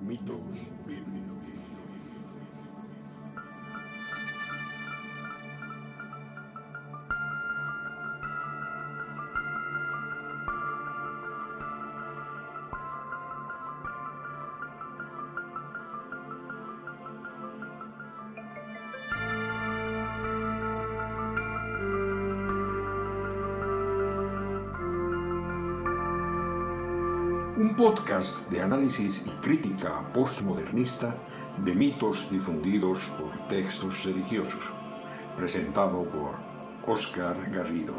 Mitos bíblicos. Podcast de análisis y crítica postmodernista de mitos difundidos por textos religiosos, presentado por Oscar Garrido.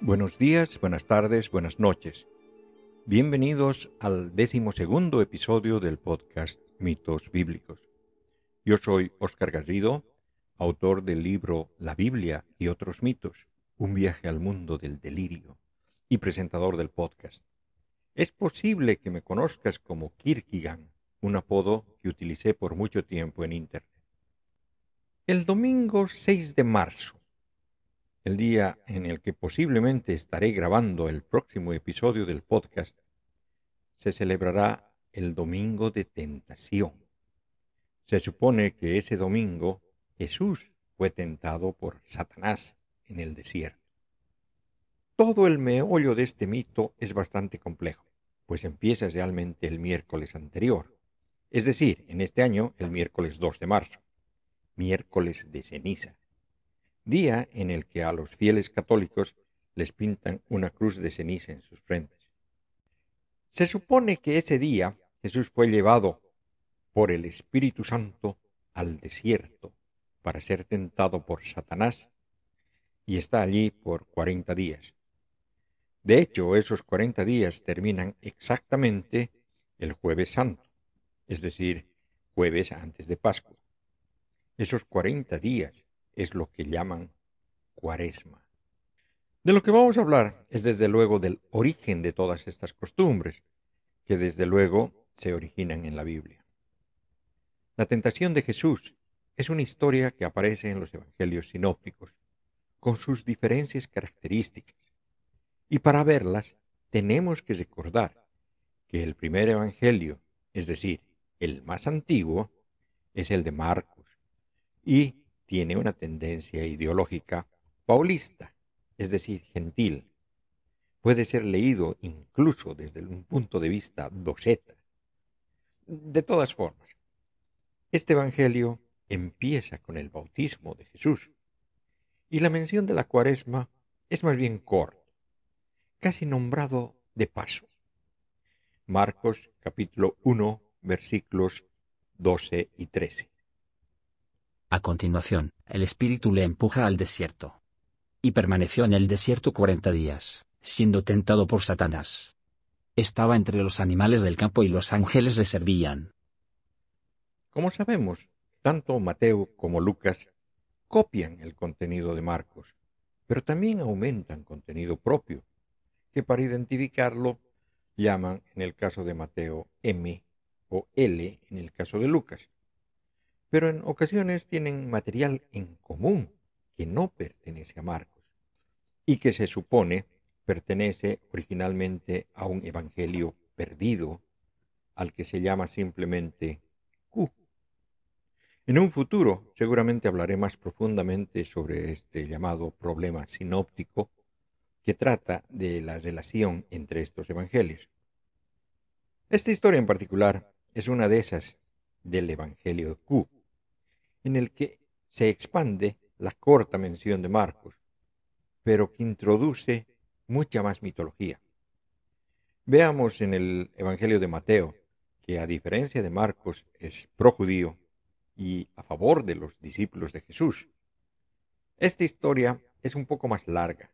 Buenos días, buenas tardes, buenas noches. Bienvenidos al decimosegundo episodio del podcast Mitos Bíblicos. Yo soy Óscar Garrido, autor del libro La Biblia y otros mitos, un viaje al mundo del delirio, y presentador del podcast. Es posible que me conozcas como Kirkigan, un apodo que utilicé por mucho tiempo en Internet. El domingo 6 de marzo, el día en el que posiblemente estaré grabando el próximo episodio del podcast, se celebrará el Domingo de Tentación. Se supone que ese domingo Jesús fue tentado por Satanás en el desierto. Todo el meollo de este mito es bastante complejo, pues empieza realmente el miércoles anterior, es decir, en este año el miércoles 2 de marzo, miércoles de ceniza, día en el que a los fieles católicos les pintan una cruz de ceniza en sus frentes. Se supone que ese día Jesús fue llevado por el Espíritu Santo al desierto para ser tentado por Satanás y está allí por cuarenta días. De hecho, esos cuarenta días terminan exactamente el jueves santo, es decir, jueves antes de Pascua. Esos cuarenta días es lo que llaman cuaresma. De lo que vamos a hablar es desde luego del origen de todas estas costumbres, que desde luego se originan en la Biblia. La tentación de Jesús es una historia que aparece en los evangelios sinópticos, con sus diferentes características, y para verlas tenemos que recordar que el primer evangelio, es decir, el más antiguo, es el de Marcos, y tiene una tendencia ideológica paulista, es decir, gentil. Puede ser leído incluso desde un punto de vista doceta. De todas formas, este Evangelio empieza con el bautismo de Jesús y la mención de la cuaresma es más bien corta, casi nombrado de paso. Marcos capítulo 1 versículos 12 y 13. A continuación, el Espíritu le empuja al desierto. Y permaneció en el desierto cuarenta días, siendo tentado por Satanás. Estaba entre los animales del campo y los ángeles le servían. Como sabemos, tanto Mateo como Lucas copian el contenido de Marcos, pero también aumentan contenido propio, que para identificarlo llaman en el caso de Mateo M o L en el caso de Lucas. Pero en ocasiones tienen material en común que no pertenece a Marcos y que se supone pertenece originalmente a un evangelio perdido al que se llama simplemente Q. En un futuro seguramente hablaré más profundamente sobre este llamado problema sinóptico que trata de la relación entre estos evangelios. Esta historia en particular es una de esas del Evangelio Q, en el que se expande la corta mención de Marcos, pero que introduce mucha más mitología. Veamos en el Evangelio de Mateo, que a diferencia de Marcos es projudío y a favor de los discípulos de Jesús. Esta historia es un poco más larga.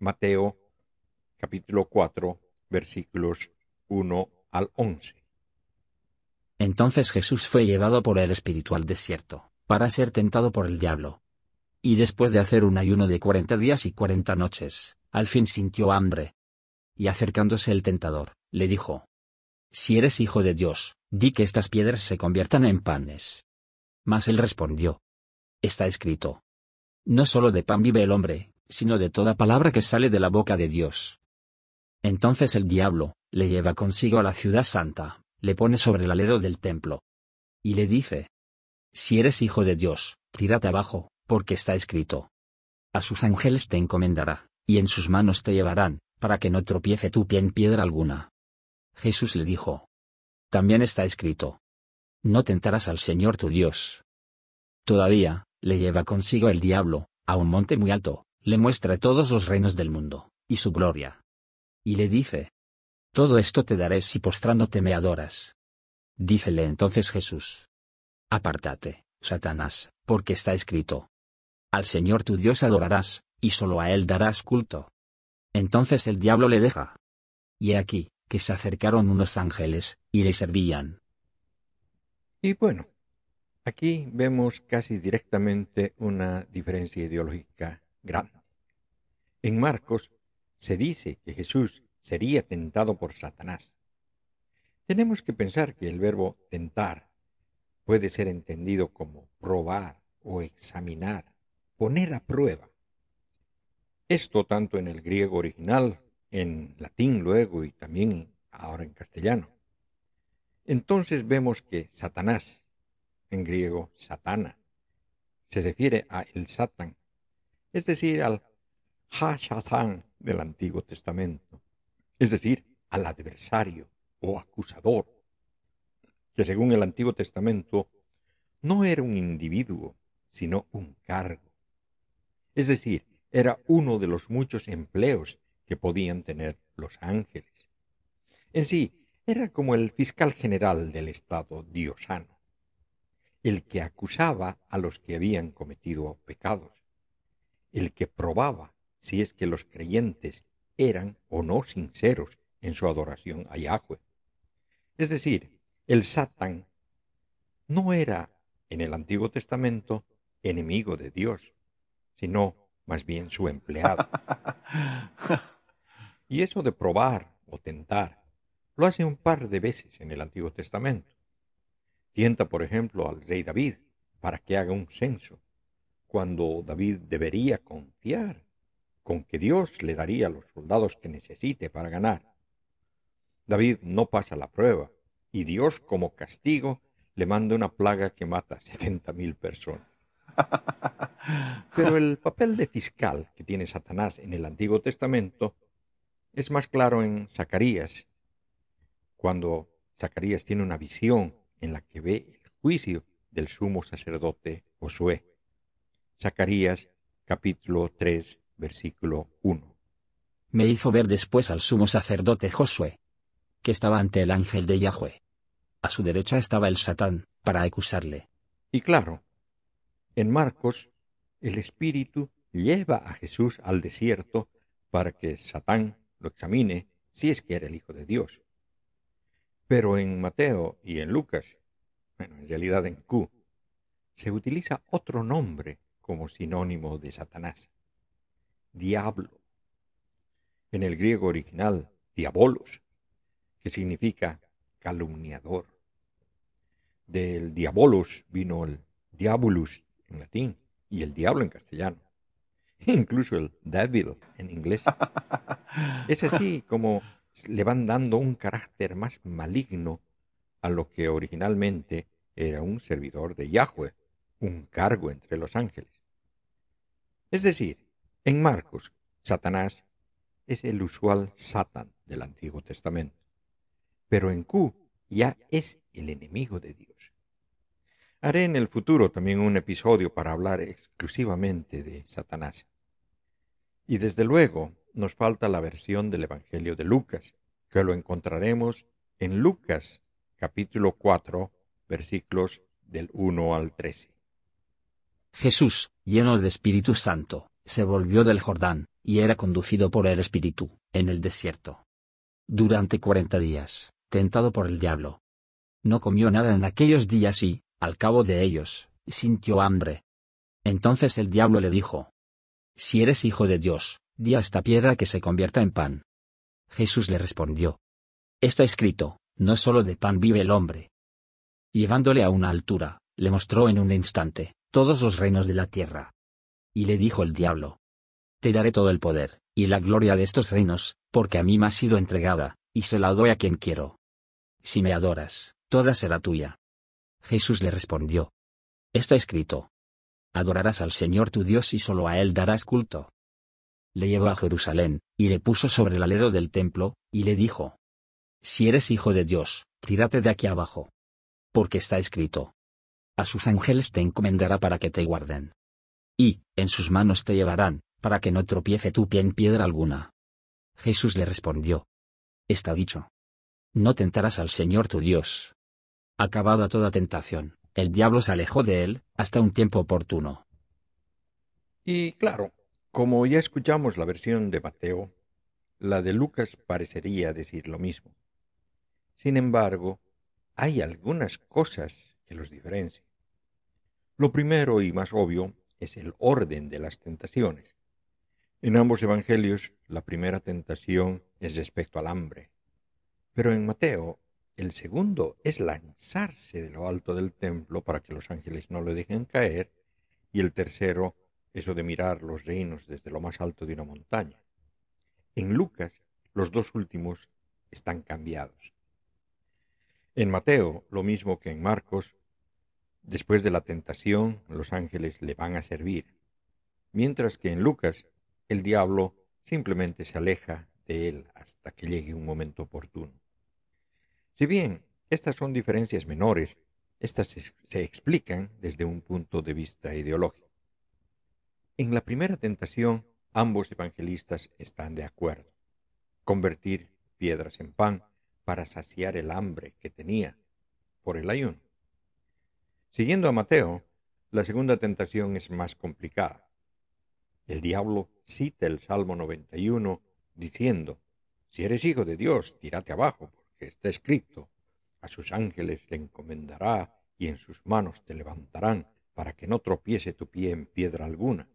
Mateo capítulo 4 versículos 1 al 11. Entonces Jesús fue llevado por el Espíritu al desierto, para ser tentado por el diablo. Y después de hacer un ayuno de cuarenta días y cuarenta noches, al fin sintió hambre. Y acercándose el tentador, le dijo, Si eres hijo de Dios, di que estas piedras se conviertan en panes. Mas él respondió, está escrito. No solo de pan vive el hombre, sino de toda palabra que sale de la boca de Dios. Entonces el diablo, le lleva consigo a la ciudad santa, le pone sobre el alero del templo. Y le dice, Si eres hijo de Dios, tírate abajo, porque está escrito. A sus ángeles te encomendará, y en sus manos te llevarán, para que no tropiece tu pie en piedra alguna. Jesús le dijo, También está escrito. No tentarás al Señor tu Dios. Todavía, le lleva consigo el diablo, a un monte muy alto, le muestra todos los reinos del mundo, y su gloria. Y le dice, Todo esto te daré si postrándote me adoras. Dícele entonces Jesús, Apártate, Satanás, porque está escrito. Al Señor tu Dios adorarás, y sólo a Él darás culto. Entonces el diablo le deja. Y he aquí, que se acercaron unos ángeles, y le servían. Y bueno, Aquí vemos casi directamente una diferencia ideológica grande. En Marcos se dice que Jesús sería tentado por Satanás. Tenemos que pensar que el verbo tentar puede ser entendido como probar o examinar, poner a prueba. Esto tanto en el griego original, en latín luego y también ahora en castellano. Entonces vemos que Satanás en griego satana. Se refiere a el Satán, es decir, al Ha-Satan del Antiguo Testamento, es decir, al adversario o acusador, que según el Antiguo Testamento no era un individuo, sino un cargo. Es decir, era uno de los muchos empleos que podían tener los ángeles. En sí, era como el fiscal general del Estado diosano el que acusaba a los que habían cometido pecados, el que probaba si es que los creyentes eran o no sinceros en su adoración a Yahweh. Es decir, el Satán no era en el Antiguo Testamento enemigo de Dios, sino más bien su empleado. Y eso de probar o tentar lo hace un par de veces en el Antiguo Testamento. Tienta, por ejemplo, al rey David para que haga un censo, cuando David debería confiar con que Dios le daría los soldados que necesite para ganar. David no pasa la prueba y Dios como castigo le manda una plaga que mata a setenta mil personas. Pero el papel de fiscal que tiene Satanás en el Antiguo Testamento es más claro en Zacarías, cuando Zacarías tiene una visión en la que ve el juicio del sumo sacerdote Josué. Zacarías capítulo 3 versículo 1. Me hizo ver después al sumo sacerdote Josué, que estaba ante el ángel de Yahweh. A su derecha estaba el Satán, para acusarle. Y claro, en Marcos, el Espíritu lleva a Jesús al desierto para que Satán lo examine si es que era el Hijo de Dios. Pero en Mateo y en Lucas, bueno, en realidad en Q, se utiliza otro nombre como sinónimo de Satanás. Diablo. En el griego original, diabolos, que significa calumniador. Del diabolos vino el diabolus en latín y el diablo en castellano. Incluso el devil en inglés. Es así como le van dando un carácter más maligno a lo que originalmente era un servidor de Yahweh, un cargo entre los ángeles. Es decir, en Marcos, Satanás es el usual Satan del Antiguo Testamento, pero en Q ya es el enemigo de Dios. Haré en el futuro también un episodio para hablar exclusivamente de Satanás. Y desde luego, nos falta la versión del Evangelio de Lucas, que lo encontraremos en Lucas capítulo 4, versículos del 1 al 13. Jesús, lleno del Espíritu Santo, se volvió del Jordán, y era conducido por el Espíritu, en el desierto. Durante cuarenta días, tentado por el diablo. No comió nada en aquellos días y, al cabo de ellos, sintió hambre. Entonces el diablo le dijo, Si eres hijo de Dios, di a esta piedra que se convierta en pan. Jesús le respondió, Está escrito, no solo de pan vive el hombre. Llevándole a una altura, le mostró en un instante, todos los reinos de la tierra. Y le dijo el diablo, Te daré todo el poder, y la gloria de estos reinos, porque a mí me ha sido entregada, y se la doy a quien quiero. Si me adoras, toda será tuya. Jesús le respondió, Está escrito, Adorarás al Señor tu Dios y solo a Él darás culto. Le llevó a Jerusalén, y le puso sobre el alero del templo, y le dijo, Si eres hijo de Dios, tírate de aquí abajo. Porque está escrito, A sus ángeles te encomendará para que te guarden. Y, en sus manos te llevarán, para que no tropiece tu pie en piedra alguna. Jesús le respondió, Está dicho. No tentarás al Señor tu Dios. Acabada toda tentación, el diablo se alejó de él hasta un tiempo oportuno. Y claro, como ya escuchamos la versión de Mateo, la de Lucas parecería decir lo mismo. Sin embargo, hay algunas cosas que los diferencian. Lo primero y más obvio es el orden de las tentaciones. En ambos evangelios, la primera tentación es respecto al hambre, pero en Mateo el segundo es lanzarse de lo alto del templo para que los ángeles no lo dejen caer. Y el tercero, eso de mirar los reinos desde lo más alto de una montaña. En Lucas, los dos últimos están cambiados. En Mateo, lo mismo que en Marcos, después de la tentación, los ángeles le van a servir. Mientras que en Lucas, el diablo simplemente se aleja de él hasta que llegue un momento oportuno. Si bien estas son diferencias menores, estas se, explican desde un punto de vista ideológico. En la primera tentación, ambos evangelistas están de acuerdo. Convertir piedras en pan para saciar el hambre que tenía por el ayuno. Siguiendo a Mateo, la segunda tentación es más complicada. El diablo cita el Salmo 91 diciendo, Si eres hijo de Dios, tírate abajo, que está escrito, a sus ángeles le encomendará y en sus manos te levantarán para que no tropiece tu pie en piedra alguna.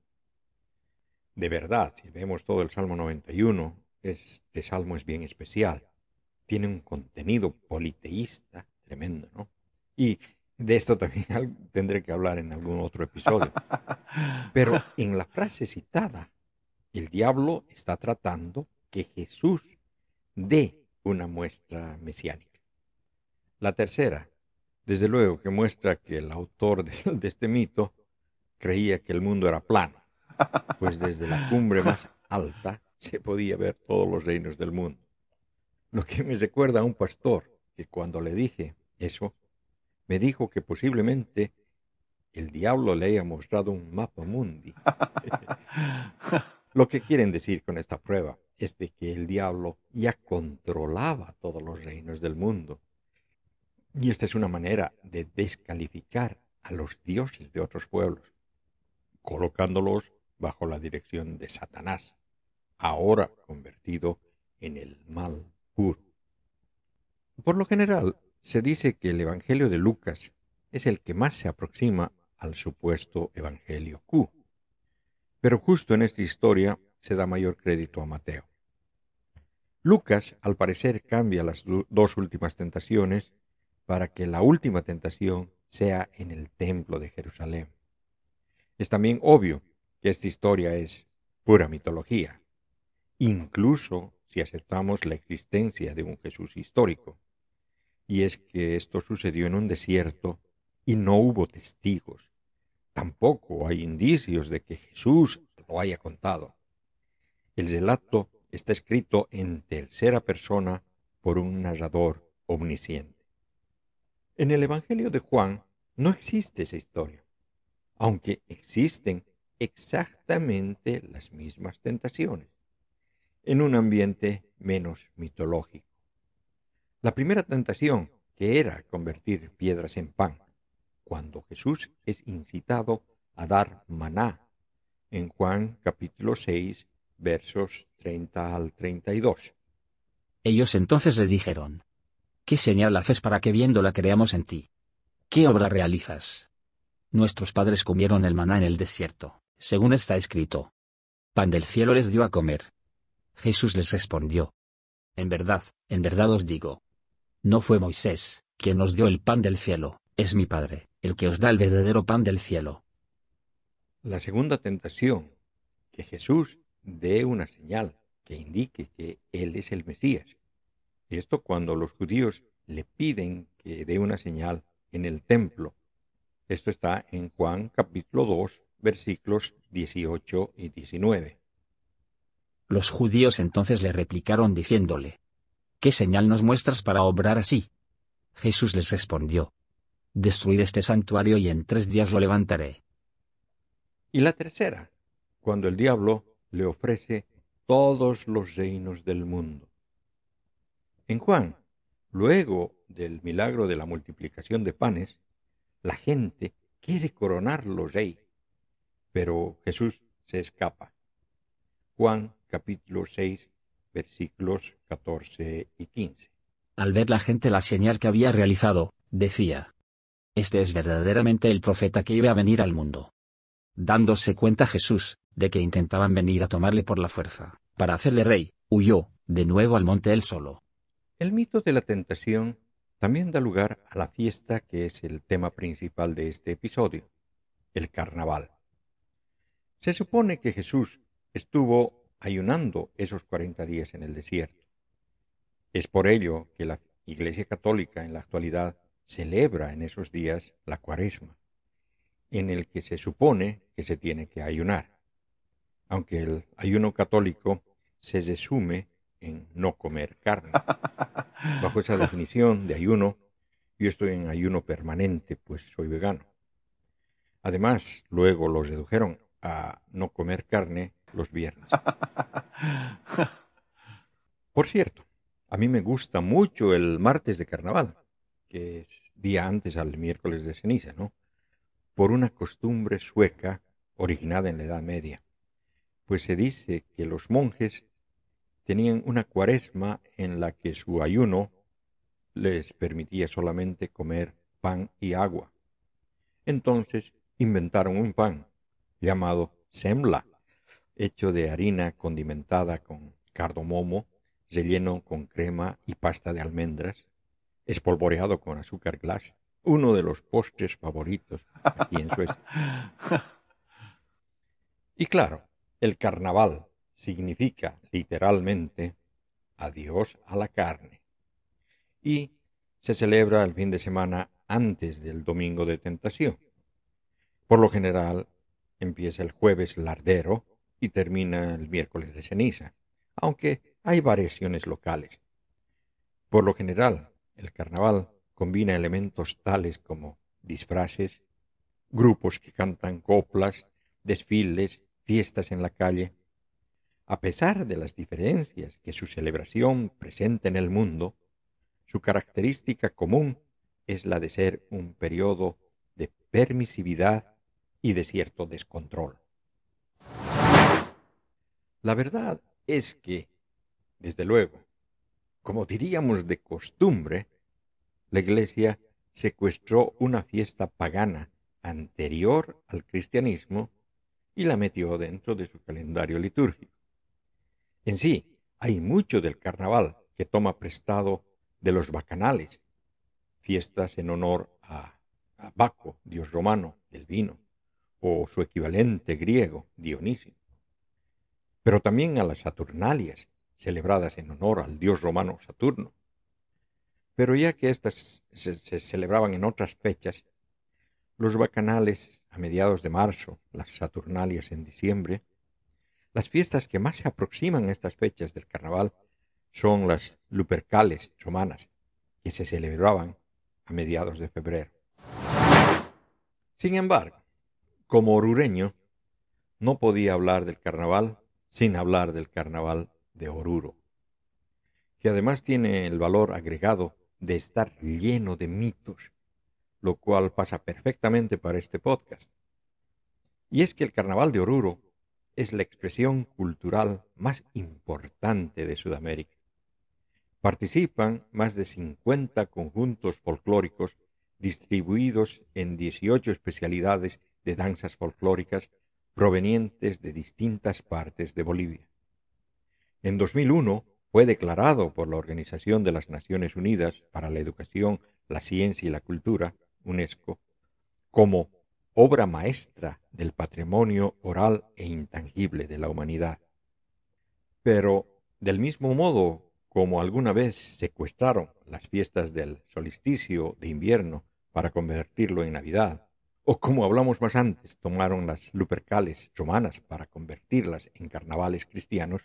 De verdad, si vemos todo el Salmo 91, este salmo es bien especial. Tiene un contenido politeísta tremendo, ¿no? Y de esto también tendré que hablar en algún otro episodio. Pero en la frase citada, el diablo está tratando que Jesús dé una muestra mesiánica. La tercera, desde luego que muestra que el autor de, este mito creía que el mundo era plano, pues desde la cumbre más alta se podía ver todos los reinos del mundo. Lo que me recuerda a un pastor que cuando le dije eso, me dijo que posiblemente el diablo le haya mostrado un mapa mundi. Lo que quieren decir con esta prueba es de que el diablo ya controlaba todos los reinos del mundo. Y esta es una manera de descalificar a los dioses de otros pueblos, colocándolos bajo la dirección de Satanás, ahora convertido en el mal puro. Por lo general, se dice que el Evangelio de Lucas es el que más se aproxima al supuesto Evangelio Q. Pero justo en esta historia se da mayor crédito a Mateo. Lucas, al parecer, cambia las dos últimas tentaciones para que la última tentación sea en el templo de Jerusalén. Es también obvio que esta historia es pura mitología, incluso si aceptamos la existencia de un Jesús histórico. Y es que esto sucedió en un desierto y no hubo testigos. Tampoco hay indicios de que Jesús lo haya contado. El relato está escrito en tercera persona por un narrador omnisciente. En el Evangelio de Juan no existe esa historia, aunque existen exactamente las mismas tentaciones, en un ambiente menos mitológico. La primera tentación, que era convertir piedras en pan, cuando Jesús es incitado a dar maná, en Juan capítulo 6, versos 30 al 32. Ellos entonces le dijeron, ¿qué señal haces para que viéndola creamos en ti? ¿Qué obra realizas? Nuestros padres comieron el maná en el desierto, según está escrito. Pan del cielo les dio a comer. Jesús les respondió, En verdad, en verdad os digo, no fue Moisés quien nos dio el pan del cielo, es mi Padre, el que os da el verdadero pan del cielo. La segunda tentación, que Jesús dé una señal que indique que Él es el Mesías. Esto cuando los judíos le piden que dé una señal en el templo. Esto está en Juan capítulo 2, versículos 18 y 19. Los judíos entonces le replicaron diciéndole, ¿Qué señal nos muestras para obrar así? Jesús les respondió, Destruid este santuario y en tres días lo levantaré. Y la tercera, cuando el diablo le ofrece todos los reinos del mundo. En Juan, luego del milagro de la multiplicación de panes, la gente quiere coronarlo rey, pero Jesús se escapa. Juan capítulo 6 versículos 14 y 15. Al ver la gente la señal que había realizado, decía, Este es verdaderamente el profeta que iba a venir al mundo. Dándose cuenta Jesús, de que intentaban venir a tomarle por la fuerza, para hacerle rey, huyó, de nuevo al monte él solo. El mito de la tentación también da lugar a la fiesta que es el tema principal de este episodio, el carnaval. Se supone que Jesús estuvo ayunando esos cuarenta días en el desierto. Es por ello que la Iglesia Católica en la actualidad celebra en esos días la cuaresma, en el que se supone que se tiene que ayunar, aunque el ayuno católico se resume en no comer carne. Bajo esa definición de ayuno, yo estoy en ayuno permanente, pues soy vegano. Además, luego lo redujeron a no comer carne los viernes. Por cierto, a mí me gusta mucho el martes de carnaval, que es día antes al miércoles de ceniza, ¿no? Por una costumbre sueca originada en la Edad Media, pues se dice que los monjes tenían una cuaresma en la que su ayuno les permitía solamente comer pan y agua. Entonces inventaron un pan llamado semla, hecho de harina condimentada con cardomomo, relleno con crema y pasta de almendras, espolvoreado con azúcar glass, uno de los postres favoritos aquí en Suecia. Y claro, el carnaval significa literalmente adiós a la carne. Y se celebra el fin de semana antes del domingo de tentación. Por lo general, empieza el jueves lardero y termina el miércoles de ceniza, aunque hay variaciones locales. Por lo general, el carnaval combina elementos tales como disfraces, grupos que cantan coplas, desfiles, fiestas en la calle. A pesar de las diferencias que su celebración presenta en el mundo, su característica común es la de ser un periodo de permisividad y de cierto descontrol. La verdad es que, desde luego, como diríamos de costumbre, la Iglesia secuestró una fiesta pagana anterior al cristianismo y la metió dentro de su calendario litúrgico. En sí, hay mucho del carnaval que toma prestado de los bacanales, fiestas en honor a, Baco, dios romano del vino, o su equivalente griego, Dionisio pero también a las Saturnalias, celebradas en honor al dios romano Saturno. Pero ya que éstas se, celebraban en otras fechas, los bacanales a mediados de marzo, las Saturnalias en diciembre, las fiestas que más se aproximan a estas fechas del carnaval son las Lupercales romanas, que se celebraban a mediados de febrero. Sin embargo, como orureño, no podía hablar del carnaval sin hablar del carnaval de Oruro, que además tiene el valor agregado de estar lleno de mitos, lo cual pasa perfectamente para este podcast. Y es que el carnaval de Oruro es la expresión cultural más importante de Sudamérica. Participan más de 50 conjuntos folclóricos distribuidos en 18 especialidades de danzas folclóricas provenientes de distintas partes de Bolivia. En 2001 fue declarado por la Organización de las Naciones Unidas para la Educación, la Ciencia y la Cultura, UNESCO, como obra maestra del patrimonio oral e intangible de la humanidad. Pero, del mismo modo como alguna vez secuestraron las fiestas del solsticio de invierno para convertirlo en Navidad, o como hablamos más antes, tomaron las lupercales romanas para convertirlas en carnavales cristianos,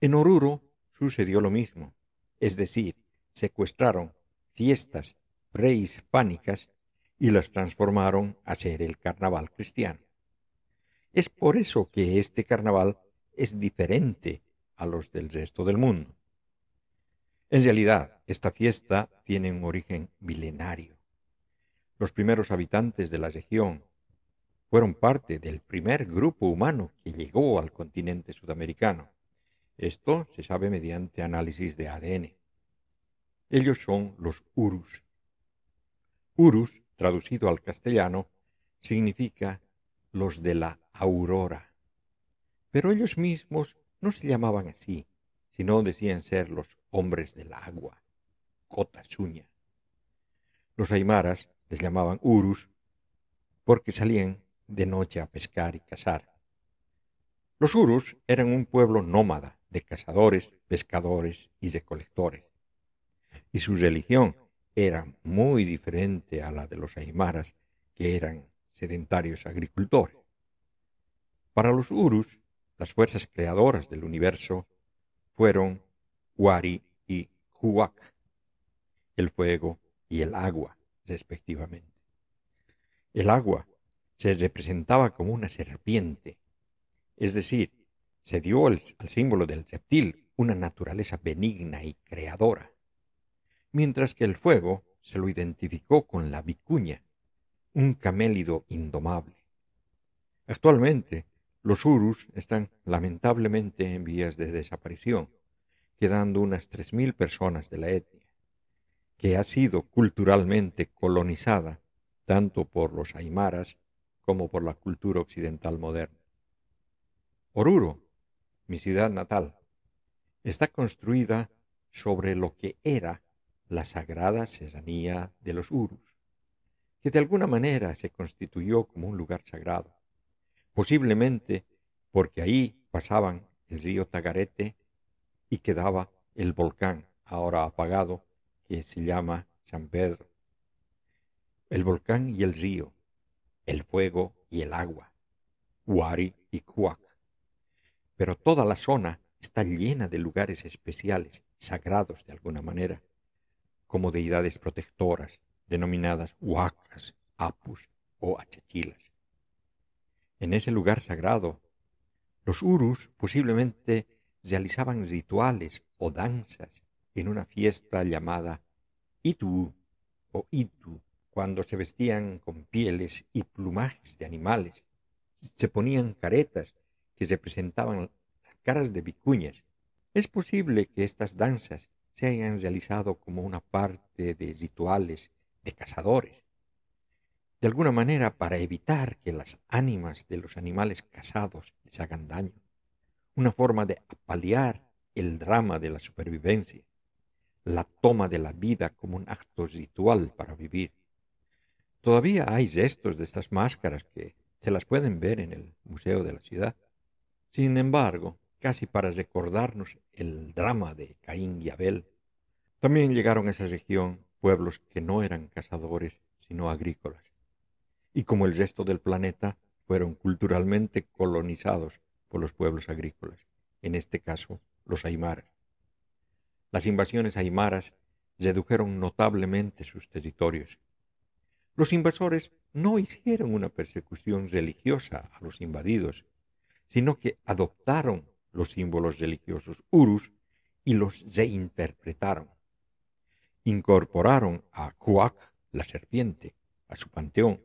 en Oruro sucedió lo mismo, es decir, secuestraron fiestas prehispánicas y las transformaron a ser el carnaval cristiano. Es por eso que este carnaval es diferente a los del resto del mundo. En realidad, esta fiesta tiene un origen milenario. Los primeros habitantes de la región fueron parte del primer grupo humano que llegó al continente sudamericano. Esto se sabe mediante análisis de ADN. Ellos son los Urus. Urus, traducido al castellano, significa los de la aurora. Pero ellos mismos no se llamaban así, sino decían ser los hombres del agua, Cotasuña. Los aymaras les llamaban Urus porque salían de noche a pescar y cazar. Los Urus eran un pueblo nómada de cazadores, pescadores y recolectores. Y su religión era muy diferente a la de los aymaras, que eran sedentarios agricultores. Para los Urus, las fuerzas creadoras del universo fueron Wari y Huac, el fuego y el agua, respectivamente. El agua se representaba como una serpiente, es decir, se dio al, símbolo del reptil una naturaleza benigna y creadora, mientras que el fuego se lo identificó con la vicuña, un camélido indomable. Actualmente, los urus están lamentablemente en vías de desaparición, quedando unas tres mil personas de la etnia, que ha sido culturalmente colonizada tanto por los aymaras como por la cultura occidental moderna. Oruro, mi ciudad natal, está construida sobre lo que era la sagrada cesanía de los Urus, que de alguna manera se constituyó como un lugar sagrado, posiblemente porque ahí pasaban el río Tagarete y quedaba el volcán, ahora apagado, que se llama San Pedro. El volcán y el río, el fuego y el agua, Huari y Cuac. Pero toda la zona está llena de lugares especiales, sagrados de alguna manera, como deidades protectoras, denominadas huacas, apus o achachilas. En ese lugar sagrado, los urus posiblemente realizaban rituales o danzas en una fiesta llamada Itu o Itu, cuando se vestían con pieles y plumajes de animales, se ponían caretas que representaban las caras de vicuñas. Es posible que estas danzas se hayan realizado como una parte de rituales de cazadores, de alguna manera para evitar que las ánimas de los animales cazados les hagan daño una forma de apalear el drama de la supervivencia, la toma de la vida como un acto ritual para vivir. Todavía hay restos de estas máscaras que se las pueden ver en el Museo de la Ciudad. Sin embargo, casi para recordarnos el drama de Caín y Abel, también llegaron a esa región pueblos que no eran cazadores, sino agrícolas, y como el resto del planeta, fueron culturalmente colonizados los pueblos agrícolas, en este caso los aymaras. Las invasiones aymaras redujeron notablemente sus territorios. Los invasores no hicieron una persecución religiosa a los invadidos, sino que adoptaron los símbolos religiosos urus y los reinterpretaron. Incorporaron a Kuak, la serpiente, a su panteón.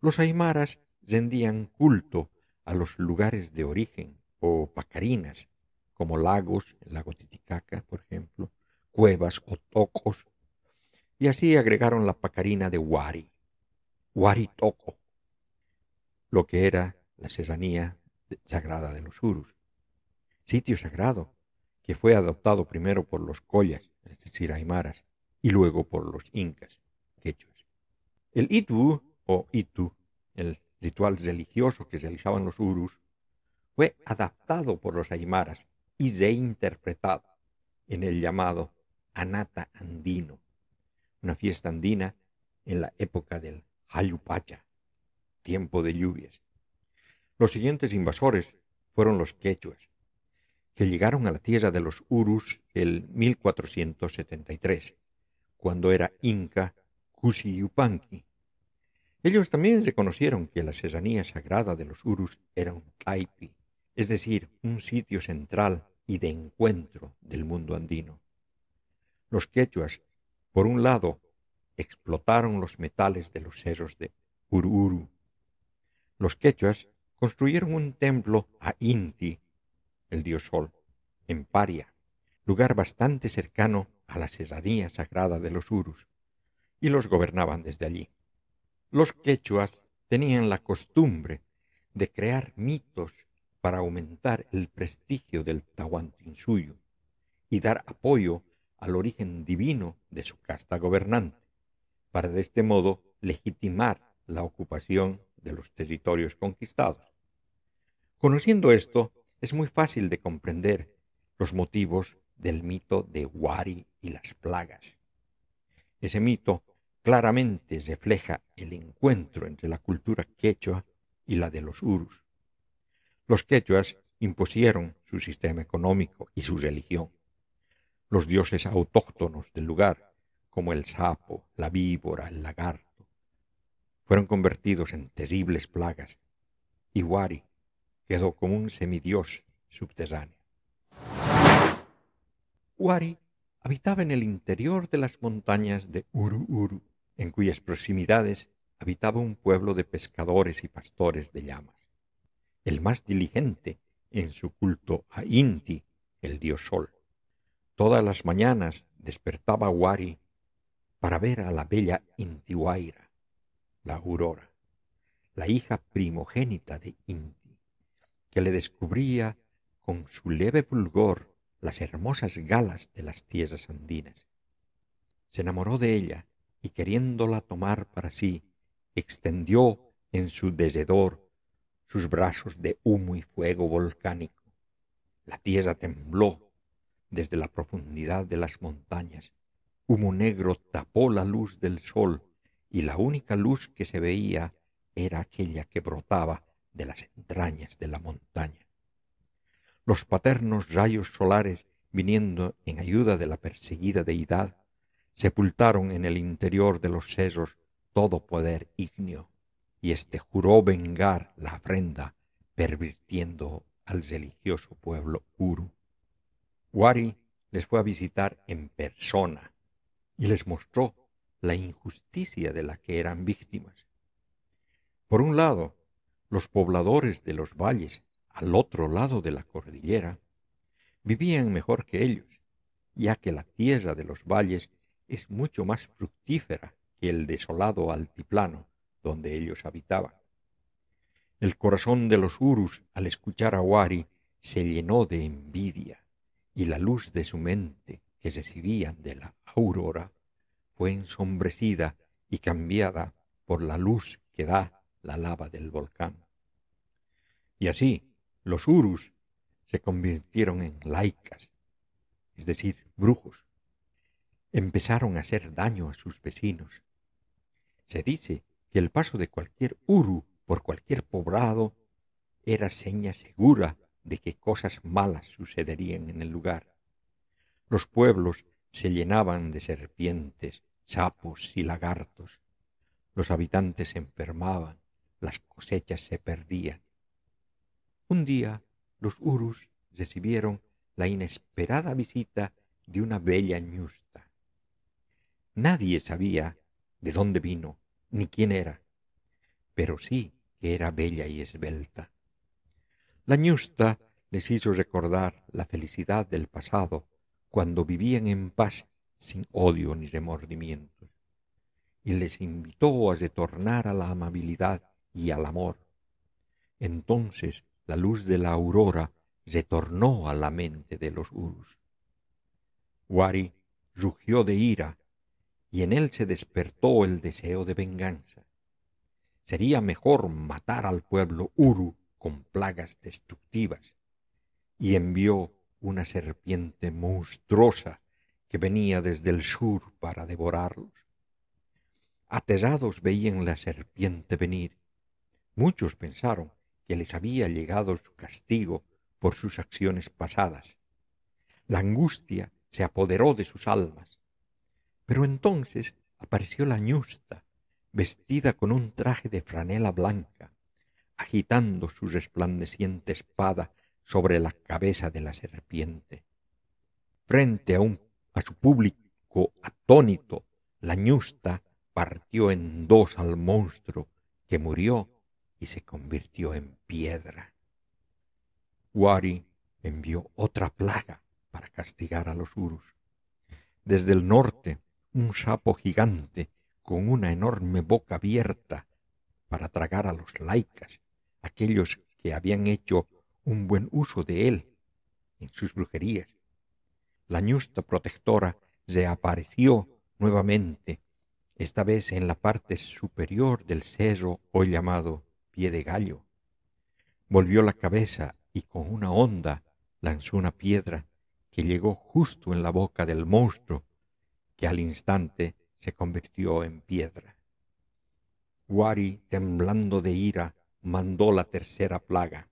Los aymaras rendían culto a los lugares de origen o pacarinas, como lagos, el lago Titicaca, por ejemplo, cuevas o tocos, y así agregaron la pacarina de Wari, Wari Toco, lo que era la cesanía sagrada de los Urus, sitio sagrado que fue adoptado primero por los collas, es decir, aymaras, y luego por los incas, quechuas. El Itu o Itu, el ritual religioso que realizaban los Urus, fue adaptado por los aymaras y reinterpretado en el llamado Anata Andino, una fiesta andina en la época del Hayupacha, tiempo de lluvias. Los siguientes invasores fueron los quechuas, que llegaron a la tierra de los Urus el 1473, cuando era Inca Yupanqui. Ellos también reconocieron que la serranía sagrada de los Urus era un taipi, es decir, un sitio central y de encuentro del mundo andino. Los quechuas, por un lado, explotaron los metales de los cerros de Ururu. Los quechuas construyeron un templo a Inti, el dios Sol, en Paria, lugar bastante cercano a la serranía sagrada de los Urus, y los gobernaban desde allí. Los quechuas tenían la costumbre de crear mitos para aumentar el prestigio del Tahuantinsuyo y dar apoyo al origen divino de su casta gobernante, para de este modo legitimar la ocupación de los territorios conquistados. Conociendo esto, es muy fácil de comprender los motivos del mito de Wari y las plagas. Ese mito claramente refleja el encuentro entre la cultura quechua y la de los urus. Los quechuas impusieron su sistema económico y su religión. Los dioses autóctonos del lugar, como el sapo, la víbora, el lagarto, fueron convertidos en terribles plagas, y Wari quedó como un semidios subterráneo. Wari habitaba en el interior de las montañas de Uru en cuyas proximidades habitaba un pueblo de pescadores y pastores de llamas el más diligente en su culto a Inti, el dios sol. Todas las mañanas despertaba Wari para ver a la bella Intihuayra, la aurora, la hija primogénita de Inti, que le descubría con su leve fulgor las hermosas galas de las tierras andinas. Se enamoró de ella y queriéndola tomar para sí, extendió en su desedor sus brazos de humo y fuego volcánico. La tierra tembló desde la profundidad de las montañas. Humo negro tapó la luz del sol y la única luz que se veía era aquella que brotaba de las entrañas de la montaña. Los paternos rayos solares, viniendo en ayuda de la perseguida deidad, sepultaron en el interior de los cerros todo poder ígneo y éste juró vengar la afrenta pervirtiendo al religioso pueblo Uru. Wari les fue a visitar en persona y les mostró la injusticia de la que eran víctimas. Por un lado, los pobladores de los valles al otro lado de la cordillera vivían mejor que ellos, ya que la tierra de los valles es mucho más fructífera que el desolado altiplano donde ellos habitaban. El corazón de los Urus, al escuchar a Wari, se llenó de envidia, y la luz de su mente, que recibían de la aurora, fue ensombrecida y cambiada por la luz que da la lava del volcán. Y así, los Urus se convirtieron en laicas, es decir, brujos. Empezaron a hacer daño a sus vecinos. Se dice que el paso de cualquier uru por cualquier poblado era seña segura de que cosas malas sucederían en el lugar. Los pueblos se llenaban de serpientes, sapos y lagartos. Los habitantes se enfermaban, las cosechas se perdían. Un día los urus recibieron la inesperada visita de una bella ñusta. Nadie sabía de dónde vino, ni quién era, pero sí que era bella y esbelta. La ñusta les hizo recordar la felicidad del pasado cuando vivían en paz sin odio ni remordimientos, y les invitó a retornar a la amabilidad y al amor. Entonces la luz de la aurora retornó a la mente de los urus. Wari rugió de ira y en él se despertó el deseo de venganza. sería mejor matar al pueblo Uru con plagas destructivas, y envió una serpiente monstruosa que venía desde el sur para devorarlos. Atesados veían la serpiente venir. Muchos pensaron que les había llegado su castigo por sus acciones pasadas. La angustia se apoderó de sus almas. Pero entonces apareció la ñusta, vestida con un traje de franela blanca, agitando su resplandeciente espada sobre la cabeza de la serpiente. Frente a, un, a su público atónito, la ñusta partió en dos al monstruo, que murió y se convirtió en piedra. Wari envió otra plaga para castigar a los urus. Desde el norte, un sapo gigante con una enorme boca abierta para tragar a los laicas, aquellos que habían hecho un buen uso de él en sus brujerías. La ñusta protectora reapareció nuevamente, esta vez en la parte superior del cerro hoy llamado pie de gallo. Volvió la cabeza y con una onda lanzó una piedra que llegó justo en la boca del monstruo, que al instante se convirtió en piedra. Wari, temblando de ira, mandó la tercera plaga.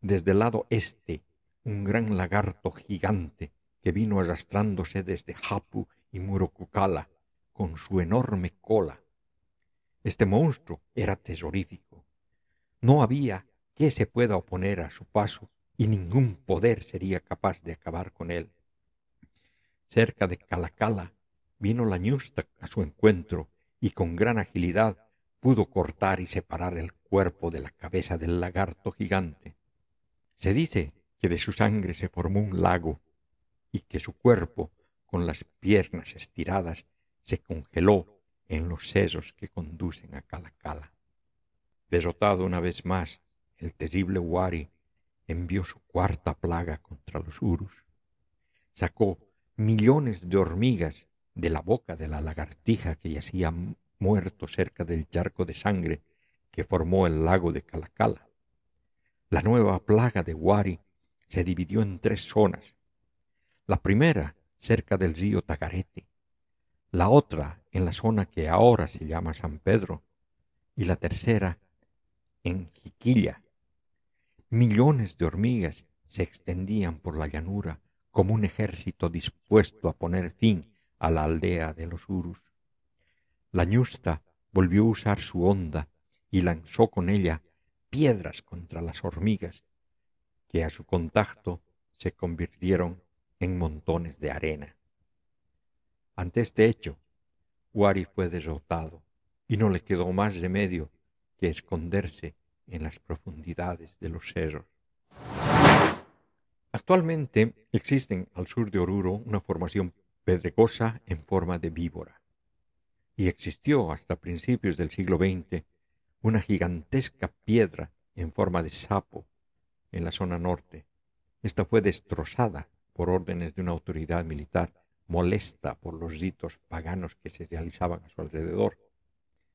Desde el lado este, un gran lagarto gigante que vino arrastrándose desde Hapu y Murokucala con su enorme cola. Este monstruo era tesorífico. No había que se pueda oponer a su paso y ningún poder sería capaz de acabar con él. Cerca de Calacala vino la ñusta a su encuentro y con gran agilidad pudo cortar y separar el cuerpo de la cabeza del lagarto gigante. Se dice que de su sangre se formó un lago y que su cuerpo, con las piernas estiradas, se congeló en los sesos que conducen a Calacala. Derrotado una vez más, el terrible Wari envió su cuarta plaga contra los Urus. Sacó millones de hormigas de la boca de la lagartija que yacía muerto cerca del charco de sangre que formó el lago de Calacala. La nueva plaga de Wari se dividió en tres zonas. La primera cerca del río Tagarete, la otra en la zona que ahora se llama San Pedro, y la tercera en Jiquilla. Millones de hormigas se extendían por la llanura como un ejército dispuesto a poner fin a la aldea de los Urus. La ñusta volvió a usar su onda y lanzó con ella piedras contra las hormigas, que a su contacto se convirtieron en montones de arena. Ante este hecho, Wari fue derrotado y no le quedó más remedio que esconderse en las profundidades de los cerros. Actualmente existen al sur de Oruro una formación pedregosa en forma de víbora, y existió hasta principios del siglo XX una gigantesca piedra en forma de sapo en la zona norte. Esta fue destrozada por órdenes de una autoridad militar molesta por los ritos paganos que se realizaban a su alrededor.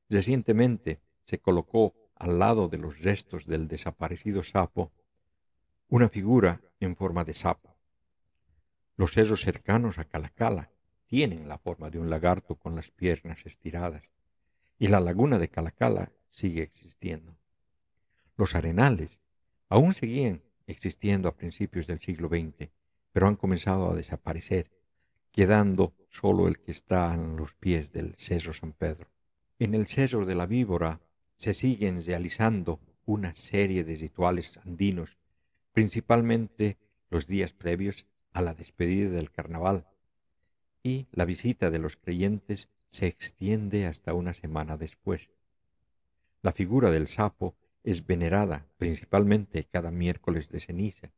Recientemente se colocó al lado de los restos del desaparecido sapo, una figura en forma de sapo. Los cerros cercanos a Calacala tienen la forma de un lagarto con las piernas estiradas, y la laguna de Calacala sigue existiendo. Los arenales aún seguían existiendo a principios del siglo XX, pero han comenzado a desaparecer, quedando solo el que está en los pies del Cerro San Pedro. En el Cerro de la Víbora se siguen realizando una serie de rituales andinos, principalmente los días previos a la despedida del carnaval, y la visita de los creyentes se extiende hasta una semana después. La figura del sapo es venerada principalmente cada miércoles de ceniza.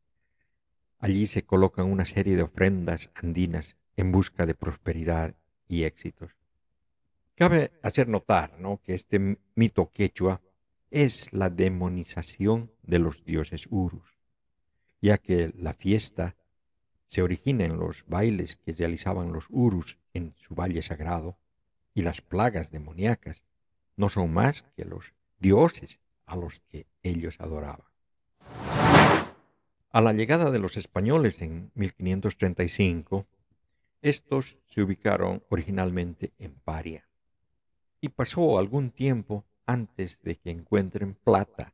Allí se colocan una serie de ofrendas andinas en busca de prosperidad y éxitos. Cabe hacer notar que este mito quechua es la demonización de los dioses Urus, ya que la fiesta se origina en los bailes que realizaban los Urus en su valle sagrado y las plagas demoníacas no son más que los dioses a los que ellos adoraban. A la llegada de los españoles en 1535, estos se ubicaron originalmente en Paria, y pasó algún tiempo antes de que encuentren plata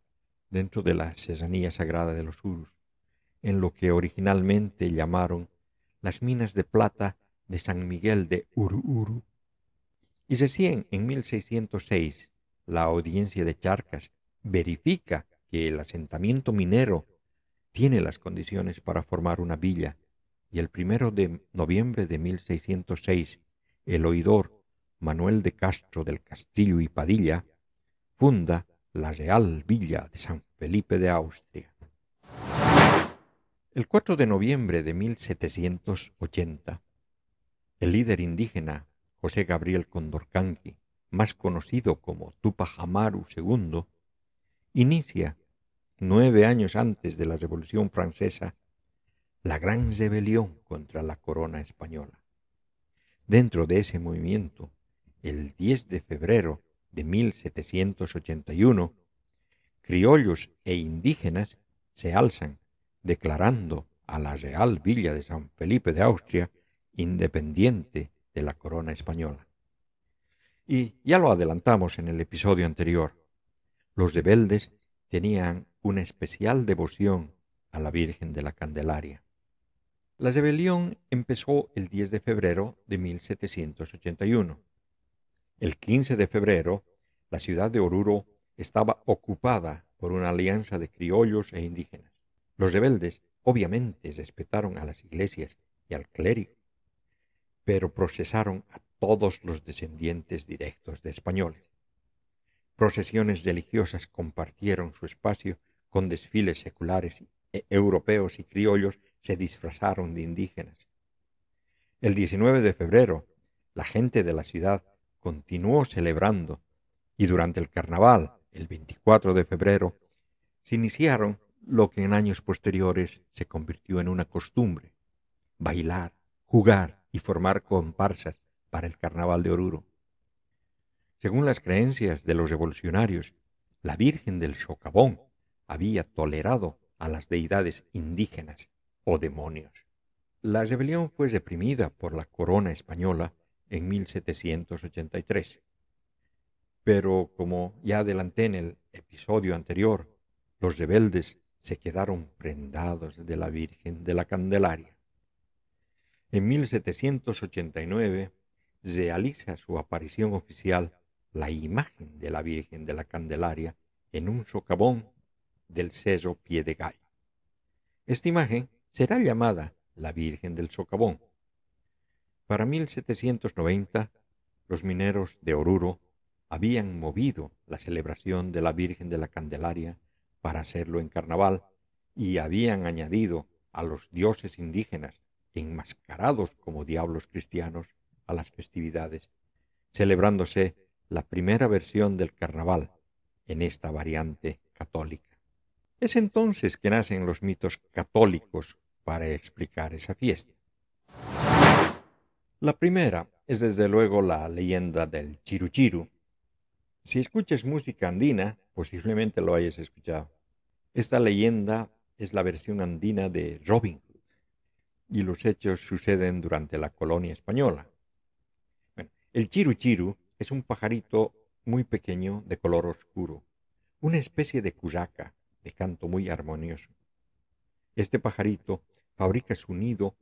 dentro de la cesanía sagrada de los Urus, en lo que originalmente llamaron las minas de plata de San Miguel de Uru Y recién en 1606 la audiencia de Charcas verifica que el asentamiento minero tiene las condiciones para formar una villa y el primero de noviembre de 1606 el oidor Manuel de Castro del Castillo y Padilla funda la Real Villa de San Felipe de Austria. El 4 de noviembre de 1780, el líder indígena José Gabriel Condorcanqui, más conocido como Tupac Amaru II, inicia, nueve años antes de la Revolución Francesa, la gran rebelión contra la corona española. Dentro de ese movimiento, el 10 de febrero de 1781, criollos e indígenas se alzan declarando a la Real Villa de San Felipe de Austria independiente de la corona española. Y ya lo adelantamos en el episodio anterior, los rebeldes tenían una especial devoción a la Virgen de la Candelaria. La rebelión empezó el 10 de febrero de 1781 el 15 de febrero, la ciudad de Oruro estaba ocupada por una alianza de criollos e indígenas. Los rebeldes obviamente respetaron a las iglesias y al clérigo, pero procesaron a todos los descendientes directos de españoles. Procesiones religiosas compartieron su espacio con desfiles seculares e europeos y criollos se disfrazaron de indígenas. El 19 de febrero, la gente de la ciudad continuó celebrando y durante el carnaval, el 24 de febrero, se iniciaron lo que en años posteriores se convirtió en una costumbre, bailar, jugar y formar comparsas para el carnaval de Oruro. Según las creencias de los revolucionarios, la Virgen del Socavón había tolerado a las deidades indígenas o demonios. La rebelión fue reprimida por la corona española en 1783. Pero como ya adelanté en el episodio anterior, los rebeldes se quedaron prendados de la Virgen de la Candelaria. En 1789 realiza su aparición oficial la imagen de la Virgen de la Candelaria en un socavón del Cerro Pie de Gallo. Esta imagen será llamada la Virgen del Socavón para 1790, los mineros de Oruro habían movido la celebración de la Virgen de la Candelaria para hacerlo en carnaval y habían añadido a los dioses indígenas enmascarados como diablos cristianos a las festividades, celebrándose la primera versión del carnaval en esta variante católica. Es entonces que nacen los mitos católicos para explicar esa fiesta. La primera es desde luego la leyenda del Chiruchiru. Si escuchas música andina, posiblemente lo hayas escuchado. Esta leyenda es la versión andina de Robin Hood y los hechos suceden durante la colonia española. el Chiruchiru es un pajarito muy pequeño de color oscuro, una especie de cuyaca de canto muy armonioso. Este pajarito fabrica su nido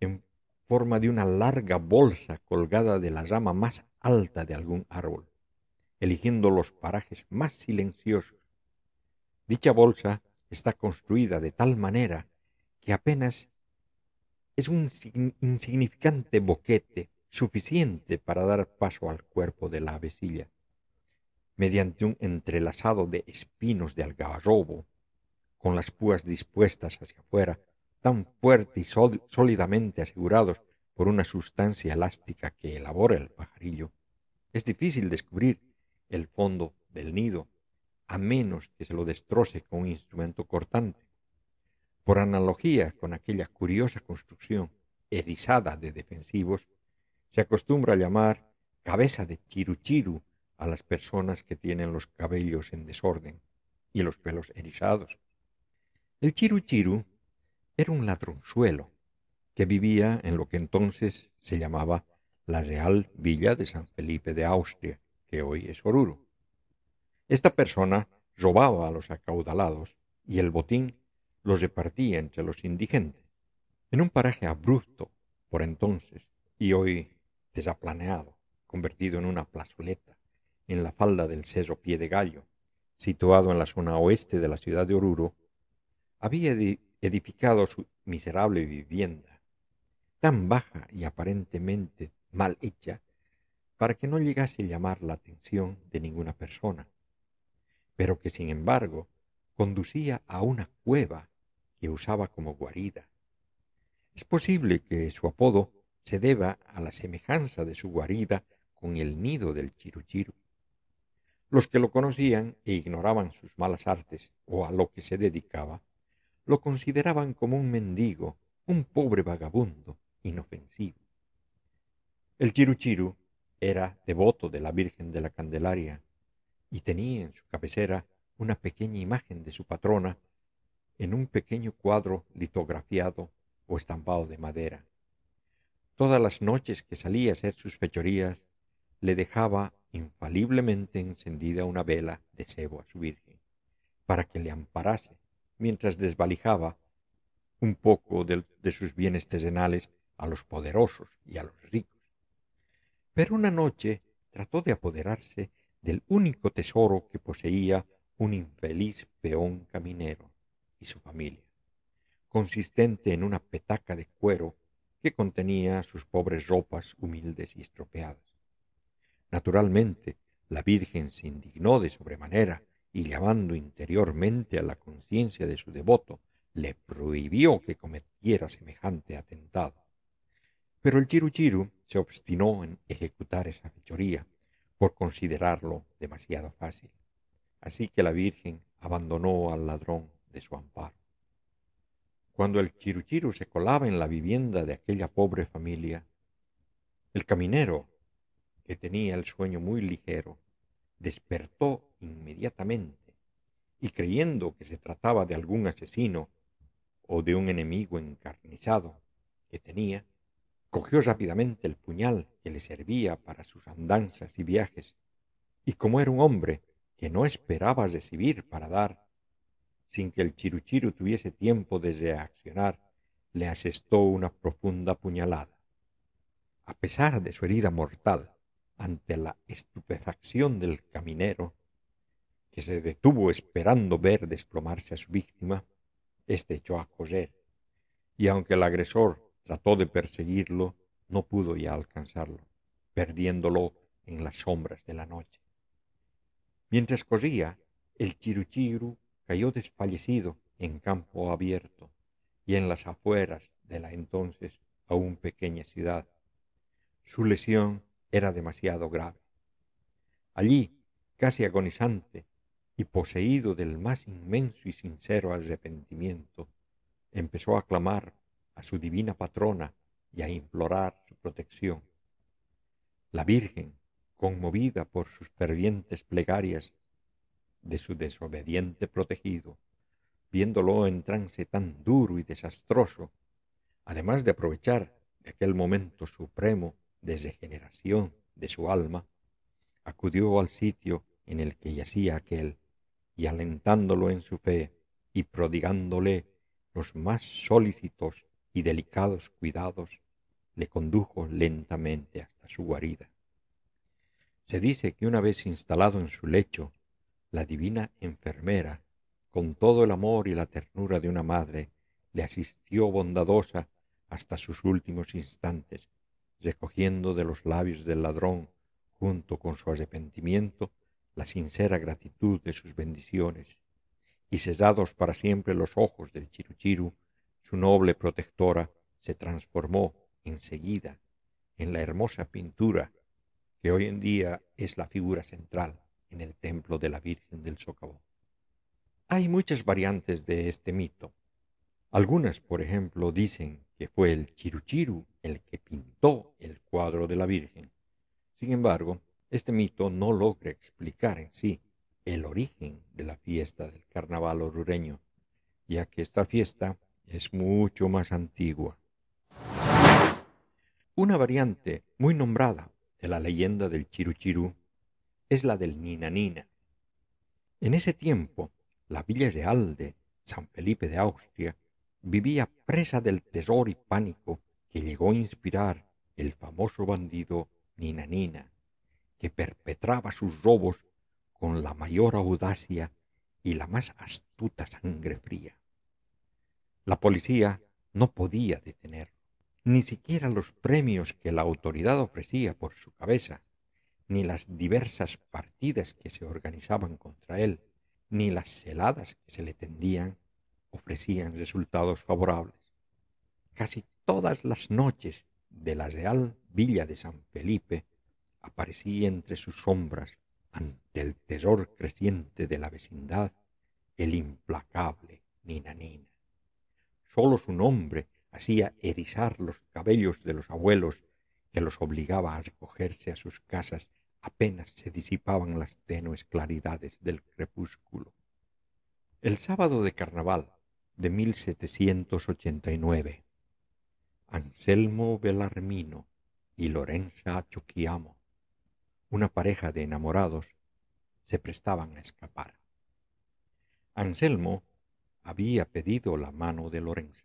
en forma de una larga bolsa colgada de la rama más alta de algún árbol, eligiendo los parajes más silenciosos. Dicha bolsa está construida de tal manera que apenas es un insignificante boquete suficiente para dar paso al cuerpo de la avecilla. Mediante un entrelazado de espinos de algarrobo, con las púas dispuestas hacia afuera, tan fuerte y sólidamente asegurados por una sustancia elástica que elabora el pajarillo, es difícil descubrir el fondo del nido, a menos que se lo destroce con un instrumento cortante. Por analogía con aquella curiosa construcción erizada de defensivos, se acostumbra a llamar cabeza de chiruchiru a las personas que tienen los cabellos en desorden y los pelos erizados. El chiru chiru era un ladronzuelo que vivía en lo que entonces se llamaba la Real Villa de San Felipe de Austria, que hoy es Oruro. Esta persona robaba a los acaudalados y el botín los repartía entre los indigentes. En un paraje abrupto por entonces y hoy desaplaneado, convertido en una plazoleta en la falda del Cerro Pie de Gallo, situado en la zona oeste de la ciudad de Oruro, había edificado su miserable vivienda, tan baja y aparentemente mal hecha, para que no llegase a llamar la atención de ninguna persona, pero que sin embargo conducía a una cueva que usaba como guarida. Es posible que su apodo se deba a la semejanza de su guarida con el nido del chiruchiru. Los que lo conocían e ignoraban sus malas artes o a lo que se dedicaba, lo consideraban como un mendigo, un pobre vagabundo, inofensivo. El chiruchiru era devoto de la Virgen de la Candelaria y tenía en su cabecera una pequeña imagen de su patrona en un pequeño cuadro litografiado o estampado de madera. Todas las noches que salía a hacer sus fechorías, le dejaba infaliblemente encendida una vela de sebo a su Virgen, para que le amparase mientras desvalijaba un poco de, sus bienes terrenales a los poderosos y a los ricos. Pero una noche trató de apoderarse del único tesoro que poseía un infeliz peón caminero y su familia, consistente en una petaca de cuero que contenía sus pobres ropas humildes y estropeadas. Naturalmente, la Virgen se indignó de sobremanera y llamando interiormente a la conciencia de su devoto, le prohibió que cometiera semejante atentado. Pero el chiruchiru se obstinó en ejecutar esa fechoría por considerarlo demasiado fácil. Así que la Virgen abandonó al ladrón de su amparo. Cuando el chiruchiru se colaba en la vivienda de aquella pobre familia, el caminero que tenía el sueño muy ligero, despertó inmediatamente y creyendo que se trataba de algún asesino o de un enemigo encarnizado que tenía, cogió rápidamente el puñal que le servía para sus andanzas y viajes, y como era un hombre que no esperaba recibir para dar, sin que el chiruchiru tuviese tiempo de reaccionar, le asestó una profunda puñalada. A pesar de su herida mortal, ante la estupefacción del caminero, que se detuvo esperando ver desplomarse a su víctima, éste echó a correr, y aunque el agresor trató de perseguirlo, no pudo ya alcanzarlo, perdiéndolo en las sombras de la noche. Mientras corría, el chiruchiru cayó desfallecido en campo abierto y en las afueras de la entonces aún pequeña ciudad. Su lesión era demasiado grave. Allí, casi agonizante y poseído del más inmenso y sincero arrepentimiento, empezó a clamar a su divina patrona y a implorar su protección. La Virgen, conmovida por sus fervientes plegarias de su desobediente protegido, viéndolo en trance tan duro y desastroso, además de aprovechar de aquel momento supremo de regeneración de su alma, acudió al sitio en el que yacía aquel, y alentándolo en su fe y prodigándole los más solícitos y delicados cuidados, le condujo lentamente hasta su guarida. Se dice que una vez instalado en su lecho, la divina enfermera, con todo el amor y la ternura de una madre, le asistió bondadosa hasta sus últimos instantes, recogiendo de los labios del ladrón, junto con su arrepentimiento, la sincera gratitud de sus bendiciones, y cesados para siempre los ojos del Chiruchiru, su noble protectora se transformó enseguida en la hermosa pintura que hoy en día es la figura central en el templo de la Virgen del Socavón. Hay muchas variantes de este mito. Algunas, por ejemplo, dicen que fue el Chiruchiru el que pintó el cuadro de la Virgen. Sin embargo, Este mito no logra explicar en sí el origen de la fiesta del carnaval orureño, ya que esta fiesta es mucho más antigua. Una variante muy nombrada de la leyenda del Chiruchirú es la del Nina Nina. En ese tiempo, la Villa Real de San Felipe de Austria vivía presa del terror y pánico que llegó a inspirar el famoso bandido Nina Nina, que perpetraba sus robos con la mayor audacia y la más astuta sangre fría. La policía no podía detenerlo, ni siquiera los premios que la autoridad ofrecía por su cabeza, ni las diversas partidas que se organizaban contra él, ni las celadas que se le tendían, ofrecían resultados favorables. Casi todas las noches de la Real Villa de San Felipe aparecía entre sus sombras, ante el terror creciente de la vecindad, el implacable Nina Nina. Sólo su nombre hacía erizar los cabellos de los abuelos que los obligaba a recogerse a sus casas apenas se disipaban las tenues claridades del crepúsculo. El sábado de carnaval de 1789, Anselmo Belarmino y Lorenza Chuquiamo, una pareja de enamorados, se prestaban a escapar. Anselmo había pedido la mano de Lorenza,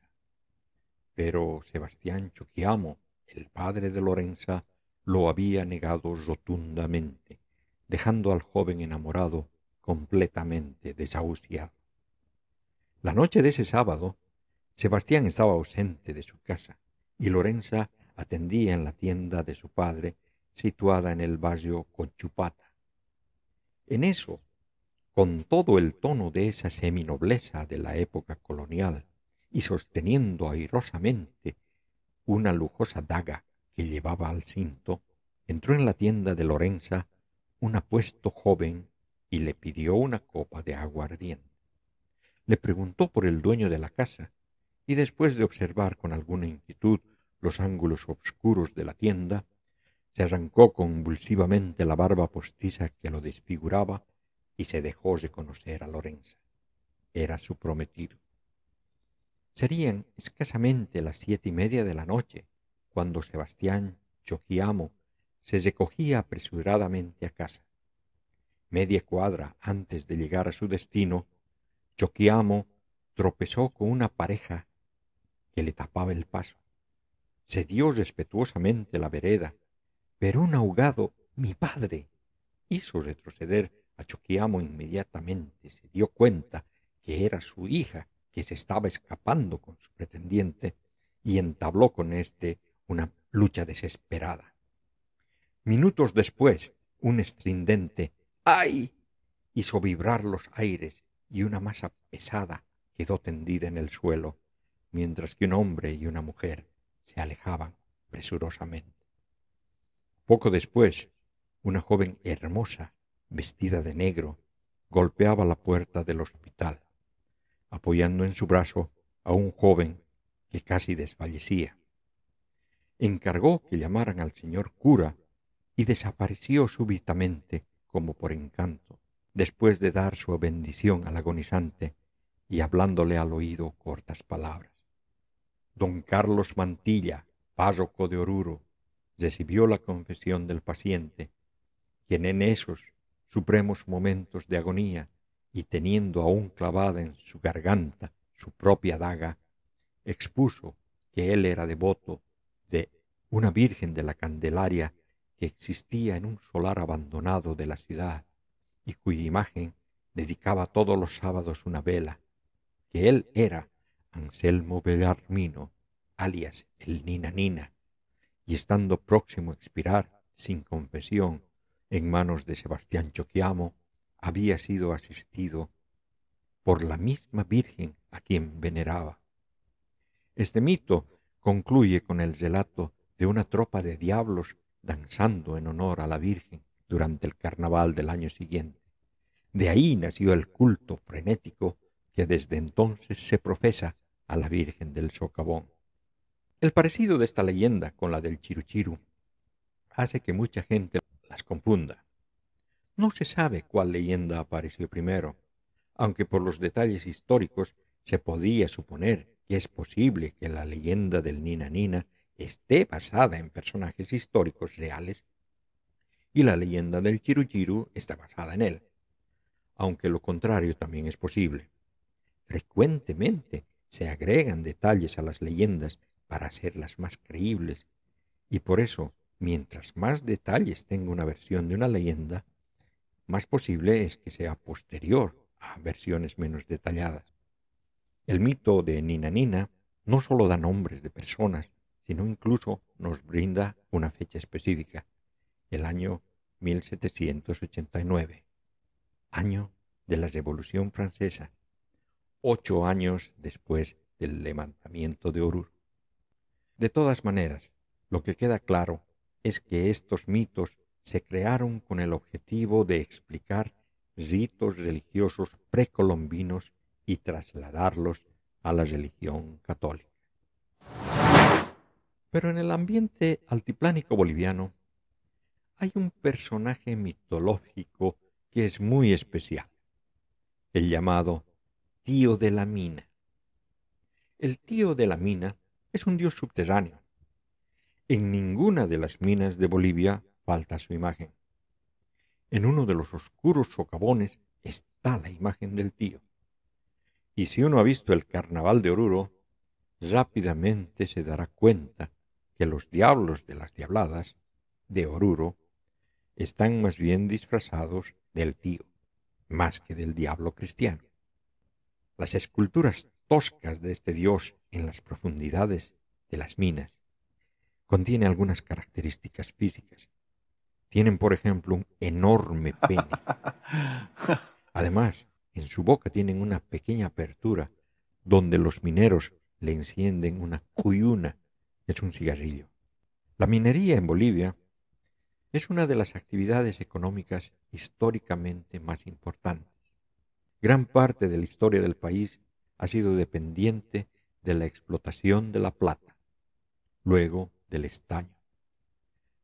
pero Sebastián Chuquiamo, el padre de Lorenza, lo había negado rotundamente, dejando al joven enamorado completamente desahuciado. La noche de ese sábado, Sebastián estaba ausente de su casa y Lorenza atendía en la tienda de su padre, situada en el barrio Conchupata. En eso, con todo el tono de esa seminobleza de la época colonial y sosteniendo airosamente una lujosa daga que llevaba al cinto, entró en la tienda de Lorenza un apuesto joven y le pidió una copa de agua ardiente. Le preguntó por el dueño de la casa y después de observar con alguna inquietud los ángulos obscuros de la tienda, se arrancó convulsivamente la barba postiza que lo desfiguraba y se dejó reconocer a Lorenza. Era su prometido. Serían escasamente las siete y media de la noche cuando Sebastián Choquiamo se recogía apresuradamente a casa. Media cuadra antes de llegar a su destino, Choquiamo tropezó con una pareja que le tapaba el paso. Se dio respetuosamente la vereda, pero un ahogado, mi padre, hizo retroceder a Choquiamo inmediatamente. Se dio cuenta que era su hija que se estaba escapando con su pretendiente y entabló con éste una lucha desesperada. Minutos después, un estridente ¡ay! hizo vibrar los aires y una masa pesada quedó tendida en el suelo, mientras que un hombre y una mujer se alejaban presurosamente. Poco después, una joven hermosa, vestida de negro, golpeaba la puerta del hospital, apoyando en su brazo a un joven que casi desfallecía encargó que llamaran al señor cura y desapareció súbitamente como por encanto, después de dar su bendición al agonizante y hablándole al oído cortas palabras. Don Carlos Mantilla, párroco de Oruro, recibió la confesión del paciente, quien en esos supremos momentos de agonía y teniendo aún clavada en su garganta su propia daga, expuso que él era devoto de una Virgen de la Candelaria que existía en un solar abandonado de la ciudad y cuya imagen dedicaba todos los sábados una vela, que él era Anselmo Belarmino, alias el Nina Nina, y estando próximo a expirar sin confesión en manos de Sebastián Choquiamo, había sido asistido por la misma Virgen a quien veneraba. Este mito concluye con el relato de una tropa de diablos danzando en honor a la Virgen durante el carnaval del año siguiente. De ahí nació el culto frenético que desde entonces se profesa a la Virgen del Socavón. El parecido de esta leyenda con la del Chiruchiru hace que mucha gente las confunda. No se sabe cuál leyenda apareció primero, aunque por los detalles históricos se podía suponer que es posible que la leyenda del Nina Nina esté basada en personajes históricos reales y la leyenda del Chiru está basada en él, aunque lo contrario también es posible. Frecuentemente se agregan detalles a las leyendas para hacerlas más creíbles, y por eso, mientras más detalles tenga una versión de una leyenda, más posible es que sea posterior a versiones menos detalladas. El mito de Nina Nina no solo da nombres de personas, sino incluso nos brinda una fecha específica, el año 1789, año de la Revolución Francesa, ocho años después del levantamiento de Oruro. De todas maneras, lo que queda claro es que estos mitos se crearon con el objetivo de explicar ritos religiosos precolombinos y trasladarlos a la religión católica. Pero en el ambiente altiplánico boliviano hay un personaje mitológico que es muy especial, el llamado tío de la mina. El tío de la mina es un dios subterráneo. En ninguna de las minas de Bolivia falta su imagen. En uno de los oscuros socavones está la imagen del tío. Y si uno ha visto el carnaval de Oruro, rápidamente se dará cuenta que los diablos de las diabladas de Oruro están más bien disfrazados del tío, más que del diablo cristiano. Las esculturas toscas de este dios en las profundidades de las minas contienen algunas características físicas. Tienen, por ejemplo, un enorme pene. Además, en su boca tienen una pequeña apertura donde los mineros le encienden una cuyuna, es un cigarrillo. La minería en Bolivia es una de las actividades económicas históricamente más importantes. Gran parte de la historia del país ha sido dependiente de la explotación de la plata, luego del estaño.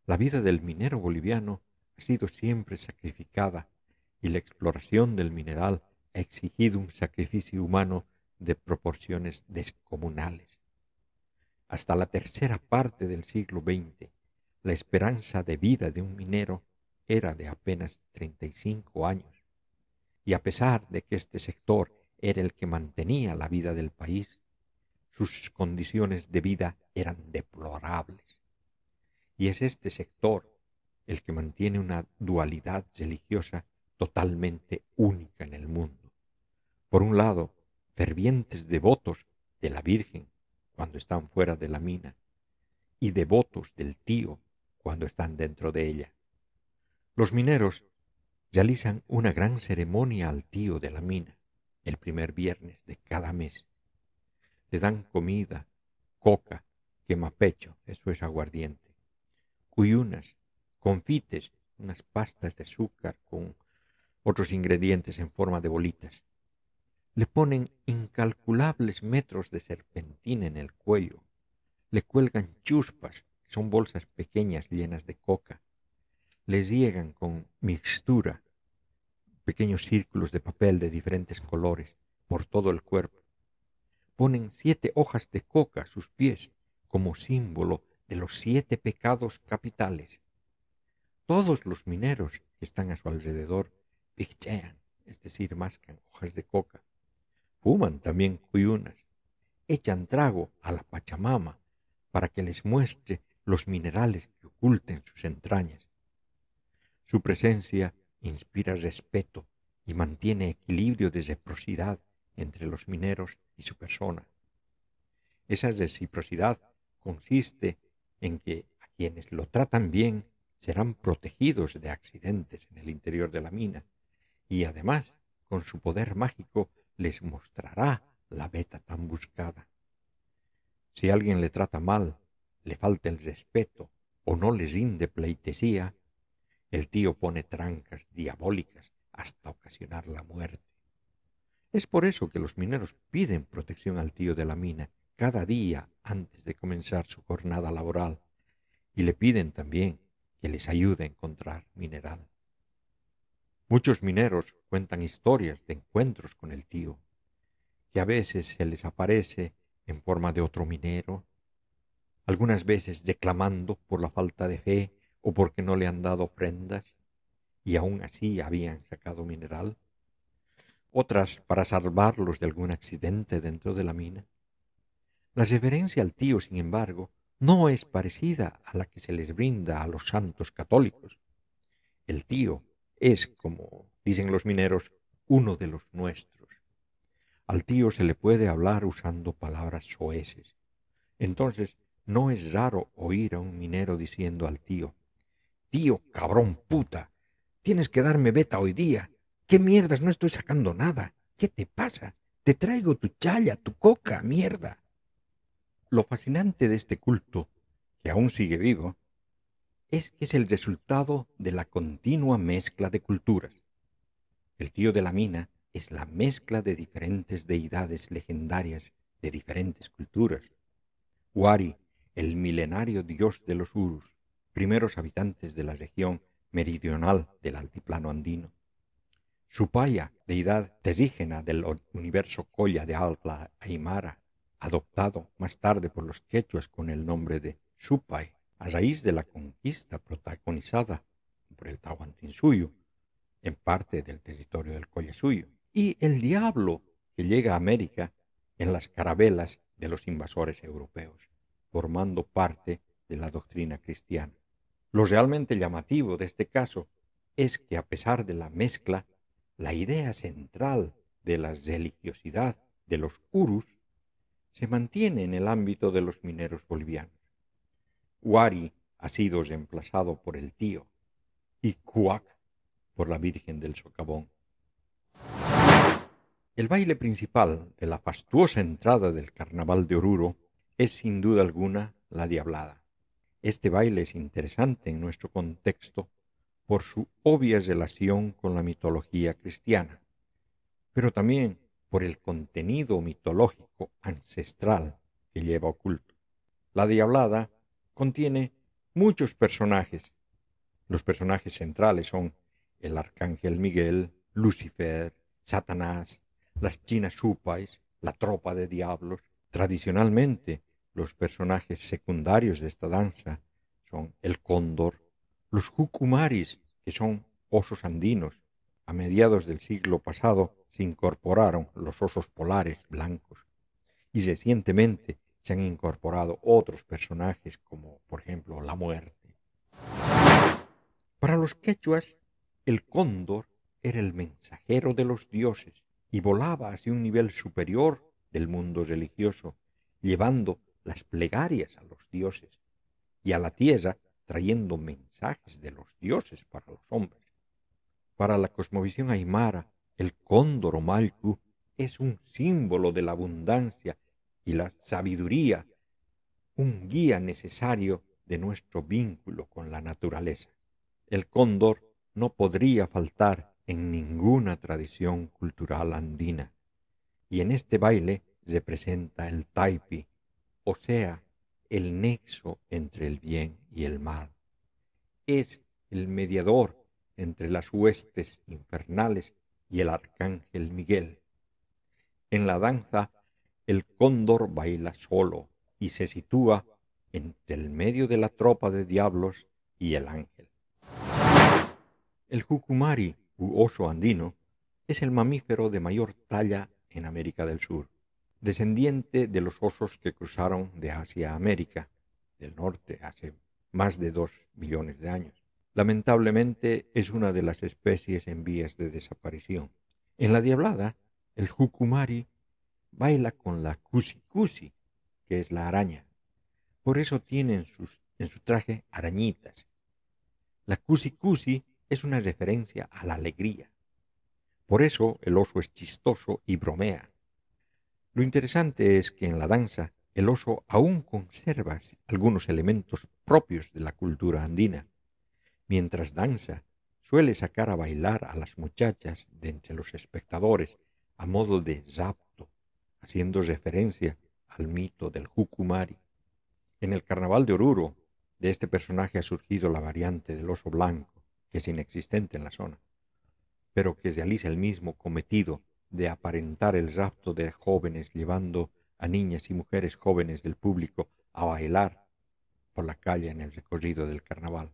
La vida del minero boliviano ha sido siempre sacrificada y la exploración del mineral ha exigido un sacrificio humano de proporciones descomunales. Hasta la tercera parte del siglo XX, la esperanza de vida de un minero era de apenas 35 años, y a pesar de que este sector era el que mantenía la vida del país, sus condiciones de vida eran deplorables. Y es este sector el que mantiene una dualidad religiosa totalmente única en el mundo. Por un lado, fervientes devotos de la Virgen cuando están fuera de la mina, y devotos del tío cuando están dentro de ella. Los mineros realizan una gran ceremonia al tío de la mina el primer viernes de cada mes. Le dan comida, coca, quemapecho, eso es aguardiente, cuyunas, confites, unas pastas de azúcar con otros ingredientes en forma de bolitas. Le ponen incalculables metros de serpentina en el cuello. Le cuelgan chuspas son bolsas pequeñas llenas de coca. Les llegan con mixtura, pequeños círculos de papel de diferentes colores por todo el cuerpo. Ponen siete hojas de coca a sus pies como símbolo de los siete pecados capitales. Todos los mineros que están a su alrededor pichean, es decir, mascan hojas de coca. Fuman también cuyunas. Echan trago a la Pachamama para que les muestre los minerales que oculten sus entrañas. Su presencia inspira respeto y mantiene equilibrio de reciprocidad entre los mineros y su persona. Esa reciprocidad consiste en que a quienes lo tratan bien serán protegidos de accidentes en el interior de la mina y además con su poder mágico les mostrará la beta tan buscada. Si alguien le trata mal le falta el respeto o no les rinde pleitesía, el tío pone trancas diabólicas hasta ocasionar la muerte. Es por eso que los mineros piden protección al tío de la mina cada día antes de comenzar su jornada laboral y le piden también que les ayude a encontrar mineral. Muchos mineros cuentan historias de encuentros con el tío, que a veces se les aparece en forma de otro minero, algunas veces declamando por la falta de fe o porque no le han dado ofrendas, y aún así habían sacado mineral, otras para salvarlos de algún accidente dentro de la mina. La reverencia al tío, sin embargo, no es parecida a la que se les brinda a los santos católicos. El tío es, como dicen los mineros, uno de los nuestros. Al tío se le puede hablar usando palabras soeces. Entonces, no es raro oír a un minero diciendo al tío, Tío, cabrón puta, tienes que darme beta hoy día. ¿Qué mierdas? No estoy sacando nada. ¿Qué te pasa? Te traigo tu challa, tu coca, mierda. Lo fascinante de este culto, que aún sigue vivo, es que es el resultado de la continua mezcla de culturas. El tío de la mina es la mezcla de diferentes deidades legendarias de diferentes culturas. Wari, el milenario dios de los Urus, primeros habitantes de la región meridional del altiplano andino. Supaya, deidad terígena del universo Colla de Alpla Aymara, adoptado más tarde por los quechuas con el nombre de Supay, a raíz de la conquista protagonizada por el Tahuantinsuyo, en parte del territorio del Collasuyo, y el diablo que llega a América en las carabelas de los invasores europeos, formando parte de la doctrina cristiana. Lo realmente llamativo de este caso es que a pesar de la mezcla, la idea central de la religiosidad de los urus se mantiene en el ámbito de los mineros bolivianos. Wari ha sido reemplazado por el tío y Cuac por la Virgen del Socavón. El baile principal de la fastuosa entrada del Carnaval de Oruro es sin duda alguna la Diablada. Este baile es interesante en nuestro contexto por su obvia relación con la mitología cristiana, pero también por el contenido mitológico ancestral que lleva oculto. La Diablada contiene muchos personajes. Los personajes centrales son el arcángel Miguel, Lucifer, Satanás, las chinas supais, la tropa de diablos. Tradicionalmente, los personajes secundarios de esta danza son el cóndor, los jucumaris, que son osos andinos. A mediados del siglo pasado se incorporaron los osos polares blancos y recientemente se han incorporado otros personajes como por ejemplo la muerte. Para los quechuas, el cóndor era el mensajero de los dioses y volaba hacia un nivel superior del mundo religioso, llevando las plegarias a los dioses y a la tierra trayendo mensajes de los dioses para los hombres. Para la cosmovisión aymara, el cóndor o malcu es un símbolo de la abundancia y la sabiduría, un guía necesario de nuestro vínculo con la naturaleza. El cóndor no podría faltar en ninguna tradición cultural andina, y en este baile representa el taipi, o sea, el nexo entre el bien y el mal. Es el mediador entre las huestes infernales y el arcángel Miguel. En la danza, el cóndor baila solo y se sitúa entre el medio de la tropa de diablos y el ángel. El jucumari, u oso andino, es el mamífero de mayor talla en América del Sur descendiente de los osos que cruzaron de Asia a América del Norte hace más de dos millones de años. Lamentablemente es una de las especies en vías de desaparición. En la diablada, el jucumari baila con la cusi, que es la araña. Por eso tiene en, su traje arañitas. La cusi es una referencia a la alegría. Por eso el oso es chistoso y bromea. Lo interesante es que en la danza el oso aún conserva algunos elementos propios de la cultura andina. Mientras danza, suele sacar a bailar a las muchachas de entre los espectadores a modo de rapto, haciendo referencia al mito del Jucumari. En el carnaval de Oruro, De este personaje ha surgido la variante del oso blanco, que es inexistente en la zona, pero que realiza el mismo cometido de aparentar el rapto de jóvenes llevando a niñas y mujeres jóvenes del público a bailar por la calle en el recorrido del carnaval.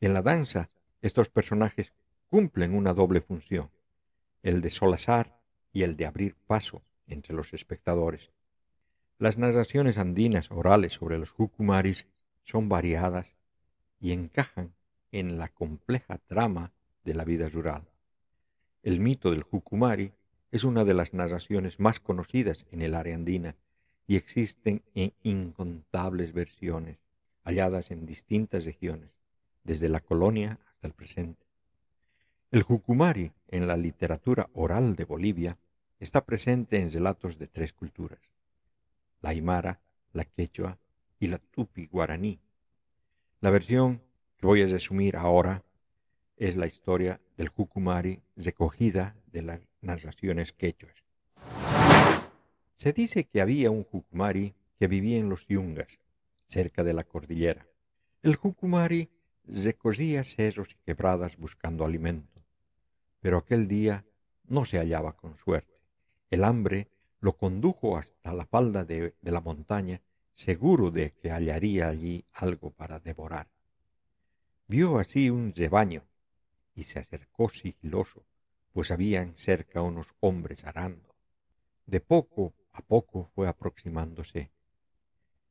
En la danza, estos personajes cumplen una doble función, el de solazar y el de abrir paso entre los espectadores. Las narraciones andinas orales sobre los jucumaris son variadas y encajan en la compleja trama de la vida rural. El mito del jucumari es una de las narraciones más conocidas en el área andina y existen en incontables versiones halladas en distintas regiones, desde la colonia hasta el presente. El jucumari en la literatura oral de Bolivia está presente en relatos de tres culturas, la aymara, la quechua y la tupi guaraní. La versión que voy a resumir ahora es la historia del jucumari recogida de las narraciones quechuas. Se dice que había un jucumari que vivía en los yungas, cerca de la cordillera. El jucumari recorría cerros y quebradas buscando alimento, pero aquel día no se hallaba con suerte. El hambre lo condujo hasta la falda de, de la montaña, seguro de que hallaría allí algo para devorar. Vio así un rebaño y se acercó sigiloso, pues habían cerca unos hombres arando. De poco a poco fue aproximándose.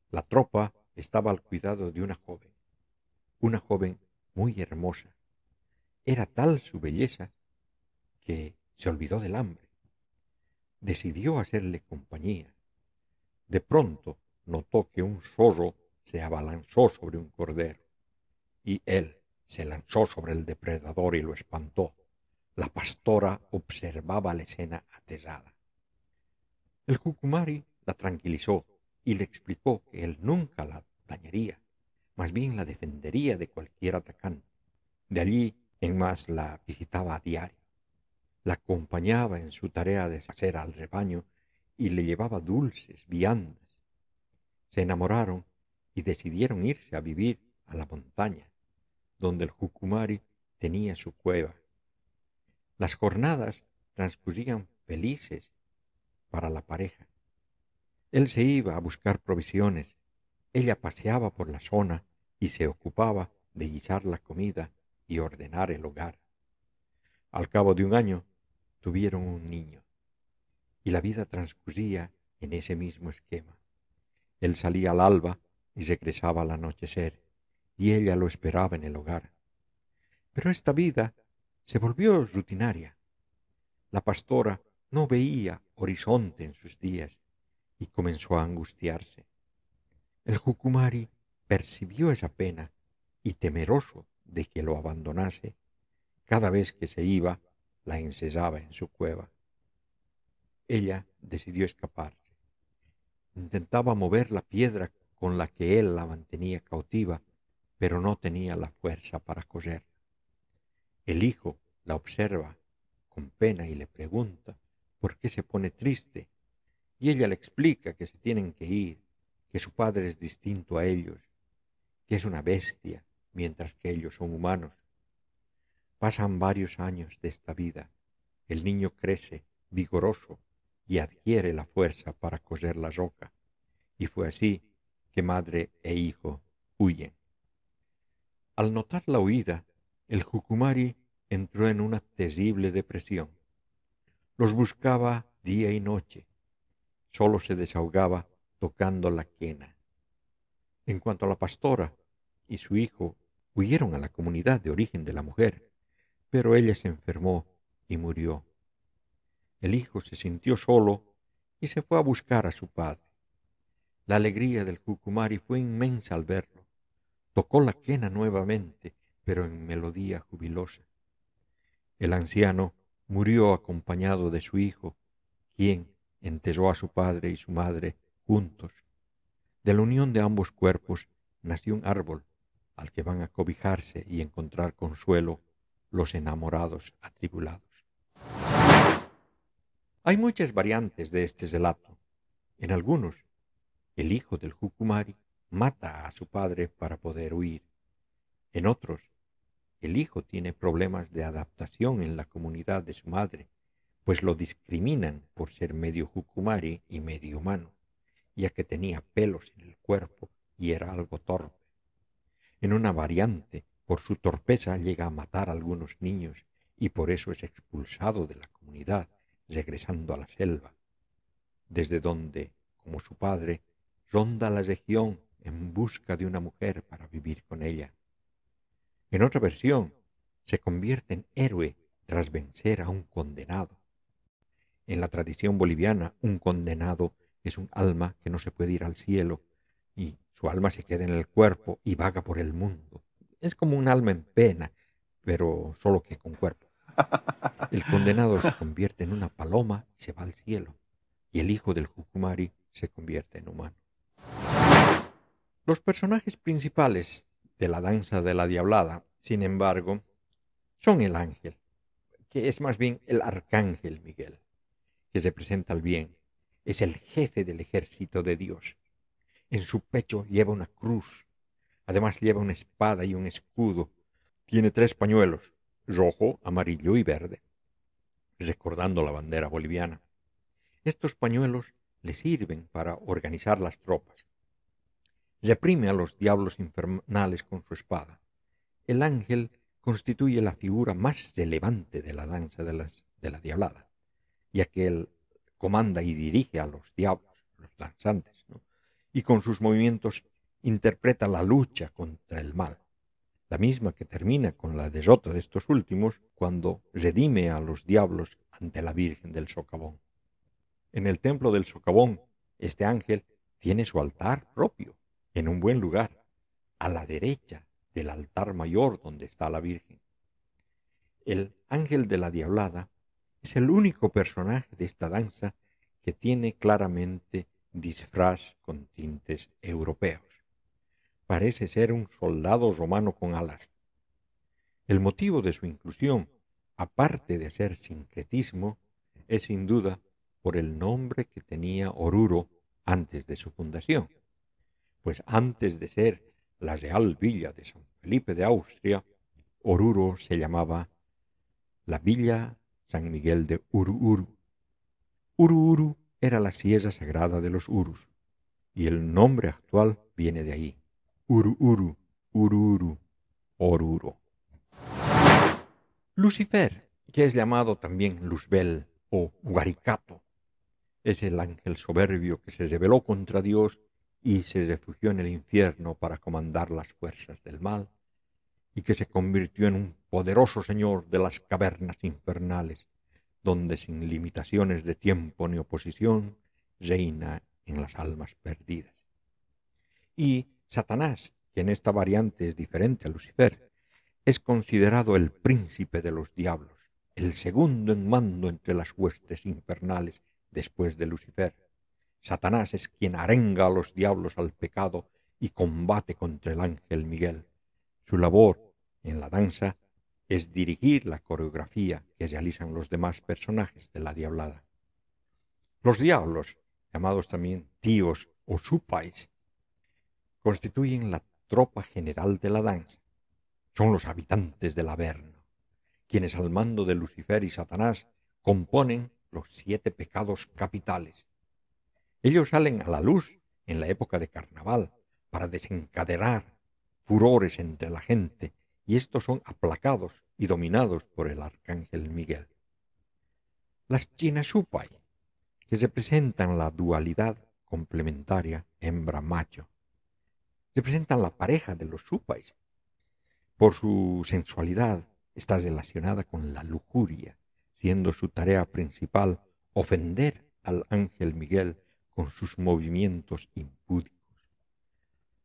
La tropa estaba al cuidado de una joven, una joven muy hermosa. Era tal su belleza que se olvidó del hambre. Decidió hacerle compañía. De pronto notó que un zorro se abalanzó sobre un cordero, y él se lanzó sobre el depredador y lo espantó. La pastora observaba la escena aterrada. El Jucumari la tranquilizó y le explicó que él nunca la dañaría, más bien la defendería de cualquier atacante. De allí en más la visitaba a diario, la acompañaba en su tarea de hacer al rebaño y le llevaba dulces, viandas. Se enamoraron y decidieron irse a vivir a la montaña, donde el Jucumari tenía su cueva. Las jornadas transcurrían felices para la pareja. Él se iba a buscar provisiones, ella paseaba por la zona y se ocupaba de guisar la comida y ordenar el hogar. Al cabo de un año tuvieron un niño y la vida transcurría en ese mismo esquema. Él salía al alba y regresaba al anochecer y ella lo esperaba en el hogar. Pero esta vida se volvió rutinaria. La pastora no veía horizonte en sus días y comenzó a angustiarse. El Jucumari percibió esa pena y temeroso de que lo abandonase, cada vez que se iba, la encerraba en su cueva. Ella decidió escaparse. Intentaba mover la piedra con la que él la mantenía cautiva, pero no tenía la fuerza para cogerla. El hijo la observa con pena y le pregunta por qué se pone triste, y ella le explica que se tienen que ir, que su padre es distinto a ellos, que es una bestia, mientras que ellos son humanos. Pasan varios años de esta vida, el niño crece vigoroso y adquiere la fuerza para coser la roca, y fue así que madre e hijo huyen. Al notar la huida, el Jucumari entró en una terrible depresión. Los buscaba día y noche. Solo se desahogaba tocando la quena. En cuanto a la pastora y su hijo, huyeron a la comunidad de origen de la mujer, pero ella se enfermó y murió. El hijo se sintió solo y se fue a buscar a su padre. La alegría del Jucumari fue inmensa al verlo. Tocó la quena nuevamente, pero en melodía jubilosa. El anciano murió acompañado de su hijo, quien enterró a su padre y su madre juntos. De la unión de ambos cuerpos nació un árbol al que van a cobijarse y encontrar consuelo los enamorados atribulados. Hay muchas variantes de este relato. En algunos, el hijo del Jucumari mata a su padre para poder huir. En otros, el hijo tiene problemas de adaptación en la comunidad de su madre, pues lo discriminan por ser medio jucumari y medio humano, ya que tenía pelos en el cuerpo y era algo torpe. En una variante, por su torpeza llega a matar a algunos niños y por eso es expulsado de la comunidad, regresando a la selva, desde donde, como su padre, ronda la región en busca de una mujer para vivir con ella. En otra versión, se convierte en héroe tras vencer a un condenado. En la tradición boliviana, un condenado es un alma que no se puede ir al cielo y su alma se queda en el cuerpo y vaga por el mundo. Es como un alma en pena, pero solo que con cuerpo. El condenado se convierte en una paloma y se va al cielo, y el hijo del Jucumari se convierte en humano. Los personajes principales de la danza de la diablada, sin embargo, son el ángel, que es más bien el arcángel Miguel, que representa el bien, es el jefe del ejército de Dios. En su pecho lleva una cruz, además lleva una espada y un escudo, tiene tres pañuelos, rojo, amarillo y verde, recordando la bandera boliviana. Estos pañuelos le sirven para organizar las tropas. Reprime a los diablos infernales con su espada. El ángel constituye la figura más relevante de la danza de, las, de la diablada, ya que él comanda y dirige a los diablos, los danzantes, y con sus movimientos interpreta la lucha contra el mal la misma que termina con la derrota de estos últimos cuando redime a los diablos ante la Virgen del Socavón. En el templo del Socavón, este ángel tiene su altar propio, en un buen lugar, a la derecha del altar mayor donde está la Virgen. El ángel de la Diablada es el único personaje de esta danza que tiene claramente disfraz con tintes europeos parece ser un soldado romano con alas. El motivo de su inclusión, aparte de ser sincretismo, es sin duda por el nombre que tenía Oruro antes de su fundación, pues antes de ser la Real Villa de San Felipe de Austria, Oruro se llamaba la Villa San Miguel de Uruuru. Uruuru era la sierra sagrada de los Urus, y el nombre actual viene de ahí. Uru-uru, Ururu, Oruro. Lucifer, que es llamado también Luzbel o Ugaricato, es el ángel soberbio que se rebeló contra Dios y se refugió en el infierno para comandar las fuerzas del mal, y que se convirtió en un poderoso señor de las cavernas infernales, donde sin limitaciones de tiempo ni oposición reina en las almas perdidas. Y Satanás, que en esta variante es diferente a Lucifer, es considerado el príncipe de los diablos, el segundo en mando entre las huestes infernales después de Lucifer. Satanás es quien arenga a los diablos al pecado y combate contra el ángel Miguel. Su labor en la danza es dirigir la coreografía que realizan los demás personajes de la diablada. Los diablos, llamados también tíos o supais, constituyen la tropa general de la danza. Son los habitantes del Averno, quienes al mando de Lucifer y Satanás componen los siete pecados capitales. Ellos salen a la luz en la época de carnaval para desencadenar furores entre la gente y estos son aplacados y dominados por el arcángel Miguel. Las chinasupai, que representan la dualidad complementaria hembra-macho, representan la pareja de los supais. Por su sensualidad está relacionada con la lujuria, siendo su tarea principal ofender al ángel Miguel con sus movimientos impúdicos.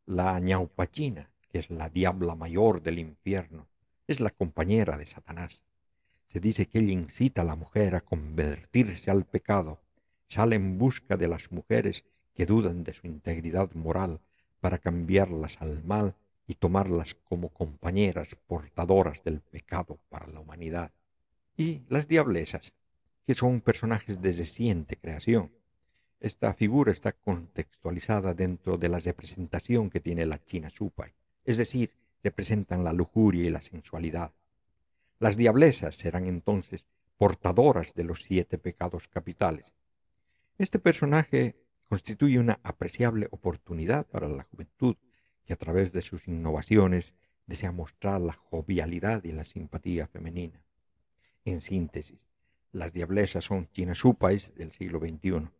La ñaupachina, que es la diabla mayor del infierno, es la compañera de Satanás. Se dice que ella incita a la mujer a convertirse al pecado, sale en busca de las mujeres que dudan de su integridad moral para cambiarlas al mal y tomarlas como compañeras portadoras del pecado para la humanidad. Y las diablesas, que son personajes de reciente creación. Esta figura está contextualizada dentro de la representación que tiene la China Supai, es decir, representan la lujuria y la sensualidad. Las diablesas serán entonces portadoras de los siete pecados capitales. Este personaje constituye una apreciable oportunidad para la juventud que a través de sus innovaciones desea mostrar la jovialidad y la simpatía femenina. En síntesis, las diablesas son chinasupais del siglo XXI.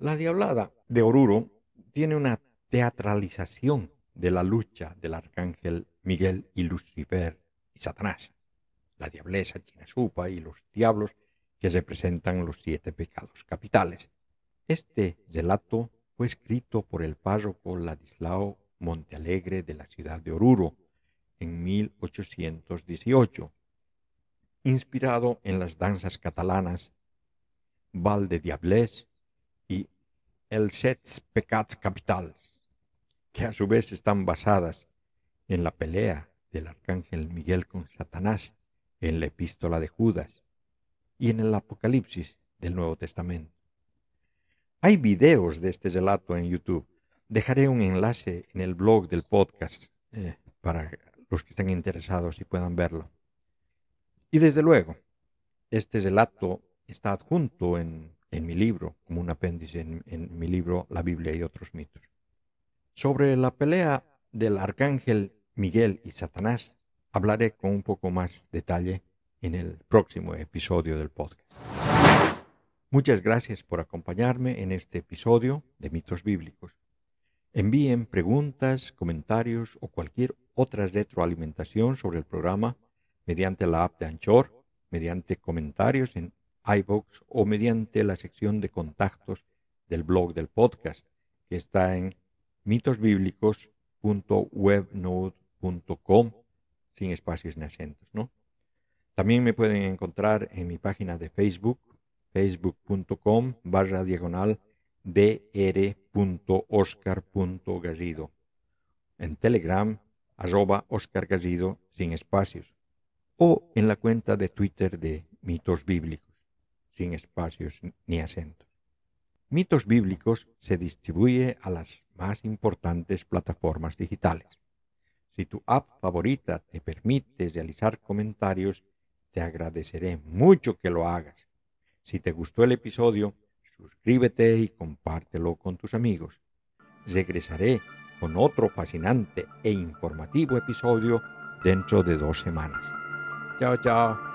La diablada de Oruro tiene una teatralización de la lucha del arcángel Miguel y Lucifer y Satanás, la diablesa Chinasupa y los diablos que representan los siete pecados capitales. Este relato fue escrito por el párroco Ladislao Montealegre de la ciudad de Oruro en 1818, inspirado en las danzas catalanas Val de Diablés y el Sets Pecats Capitals, que a su vez están basadas en la pelea del arcángel Miguel con Satanás en la epístola de Judas y en el Apocalipsis del Nuevo Testamento. Hay videos de este relato en YouTube. Dejaré un enlace en el blog del podcast eh, para los que estén interesados y puedan verlo. Y desde luego, este relato está adjunto en en mi libro, como un apéndice en, mi libro La Biblia y otros mitos. Sobre la pelea del arcángel Miguel y Satanás hablaré con un poco más detalle en el próximo episodio del podcast. Muchas gracias por acompañarme en este episodio de mitos bíblicos. Envíen preguntas, comentarios o cualquier otra retroalimentación sobre el programa mediante la app de Anchor, mediante comentarios en iVoox o mediante la sección de contactos del blog del podcast, que está en mitosbíblicos.webnode.com, sin espacios ni acentos. También me pueden encontrar en mi página de Facebook, facebook.com barra diagonal dr.oscar.gallido. En Telegram, arroba Oscar sin espacios. O en la cuenta de Twitter de Mitos Bíblicos sin espacios ni acentos. Mitos Bíblicos se distribuye a las más importantes plataformas digitales. Si tu app favorita te permite realizar comentarios, te agradeceré mucho que lo hagas. Si te gustó el episodio, suscríbete y compártelo con tus amigos. Regresaré con otro fascinante e informativo episodio dentro de dos semanas. Chao, chao.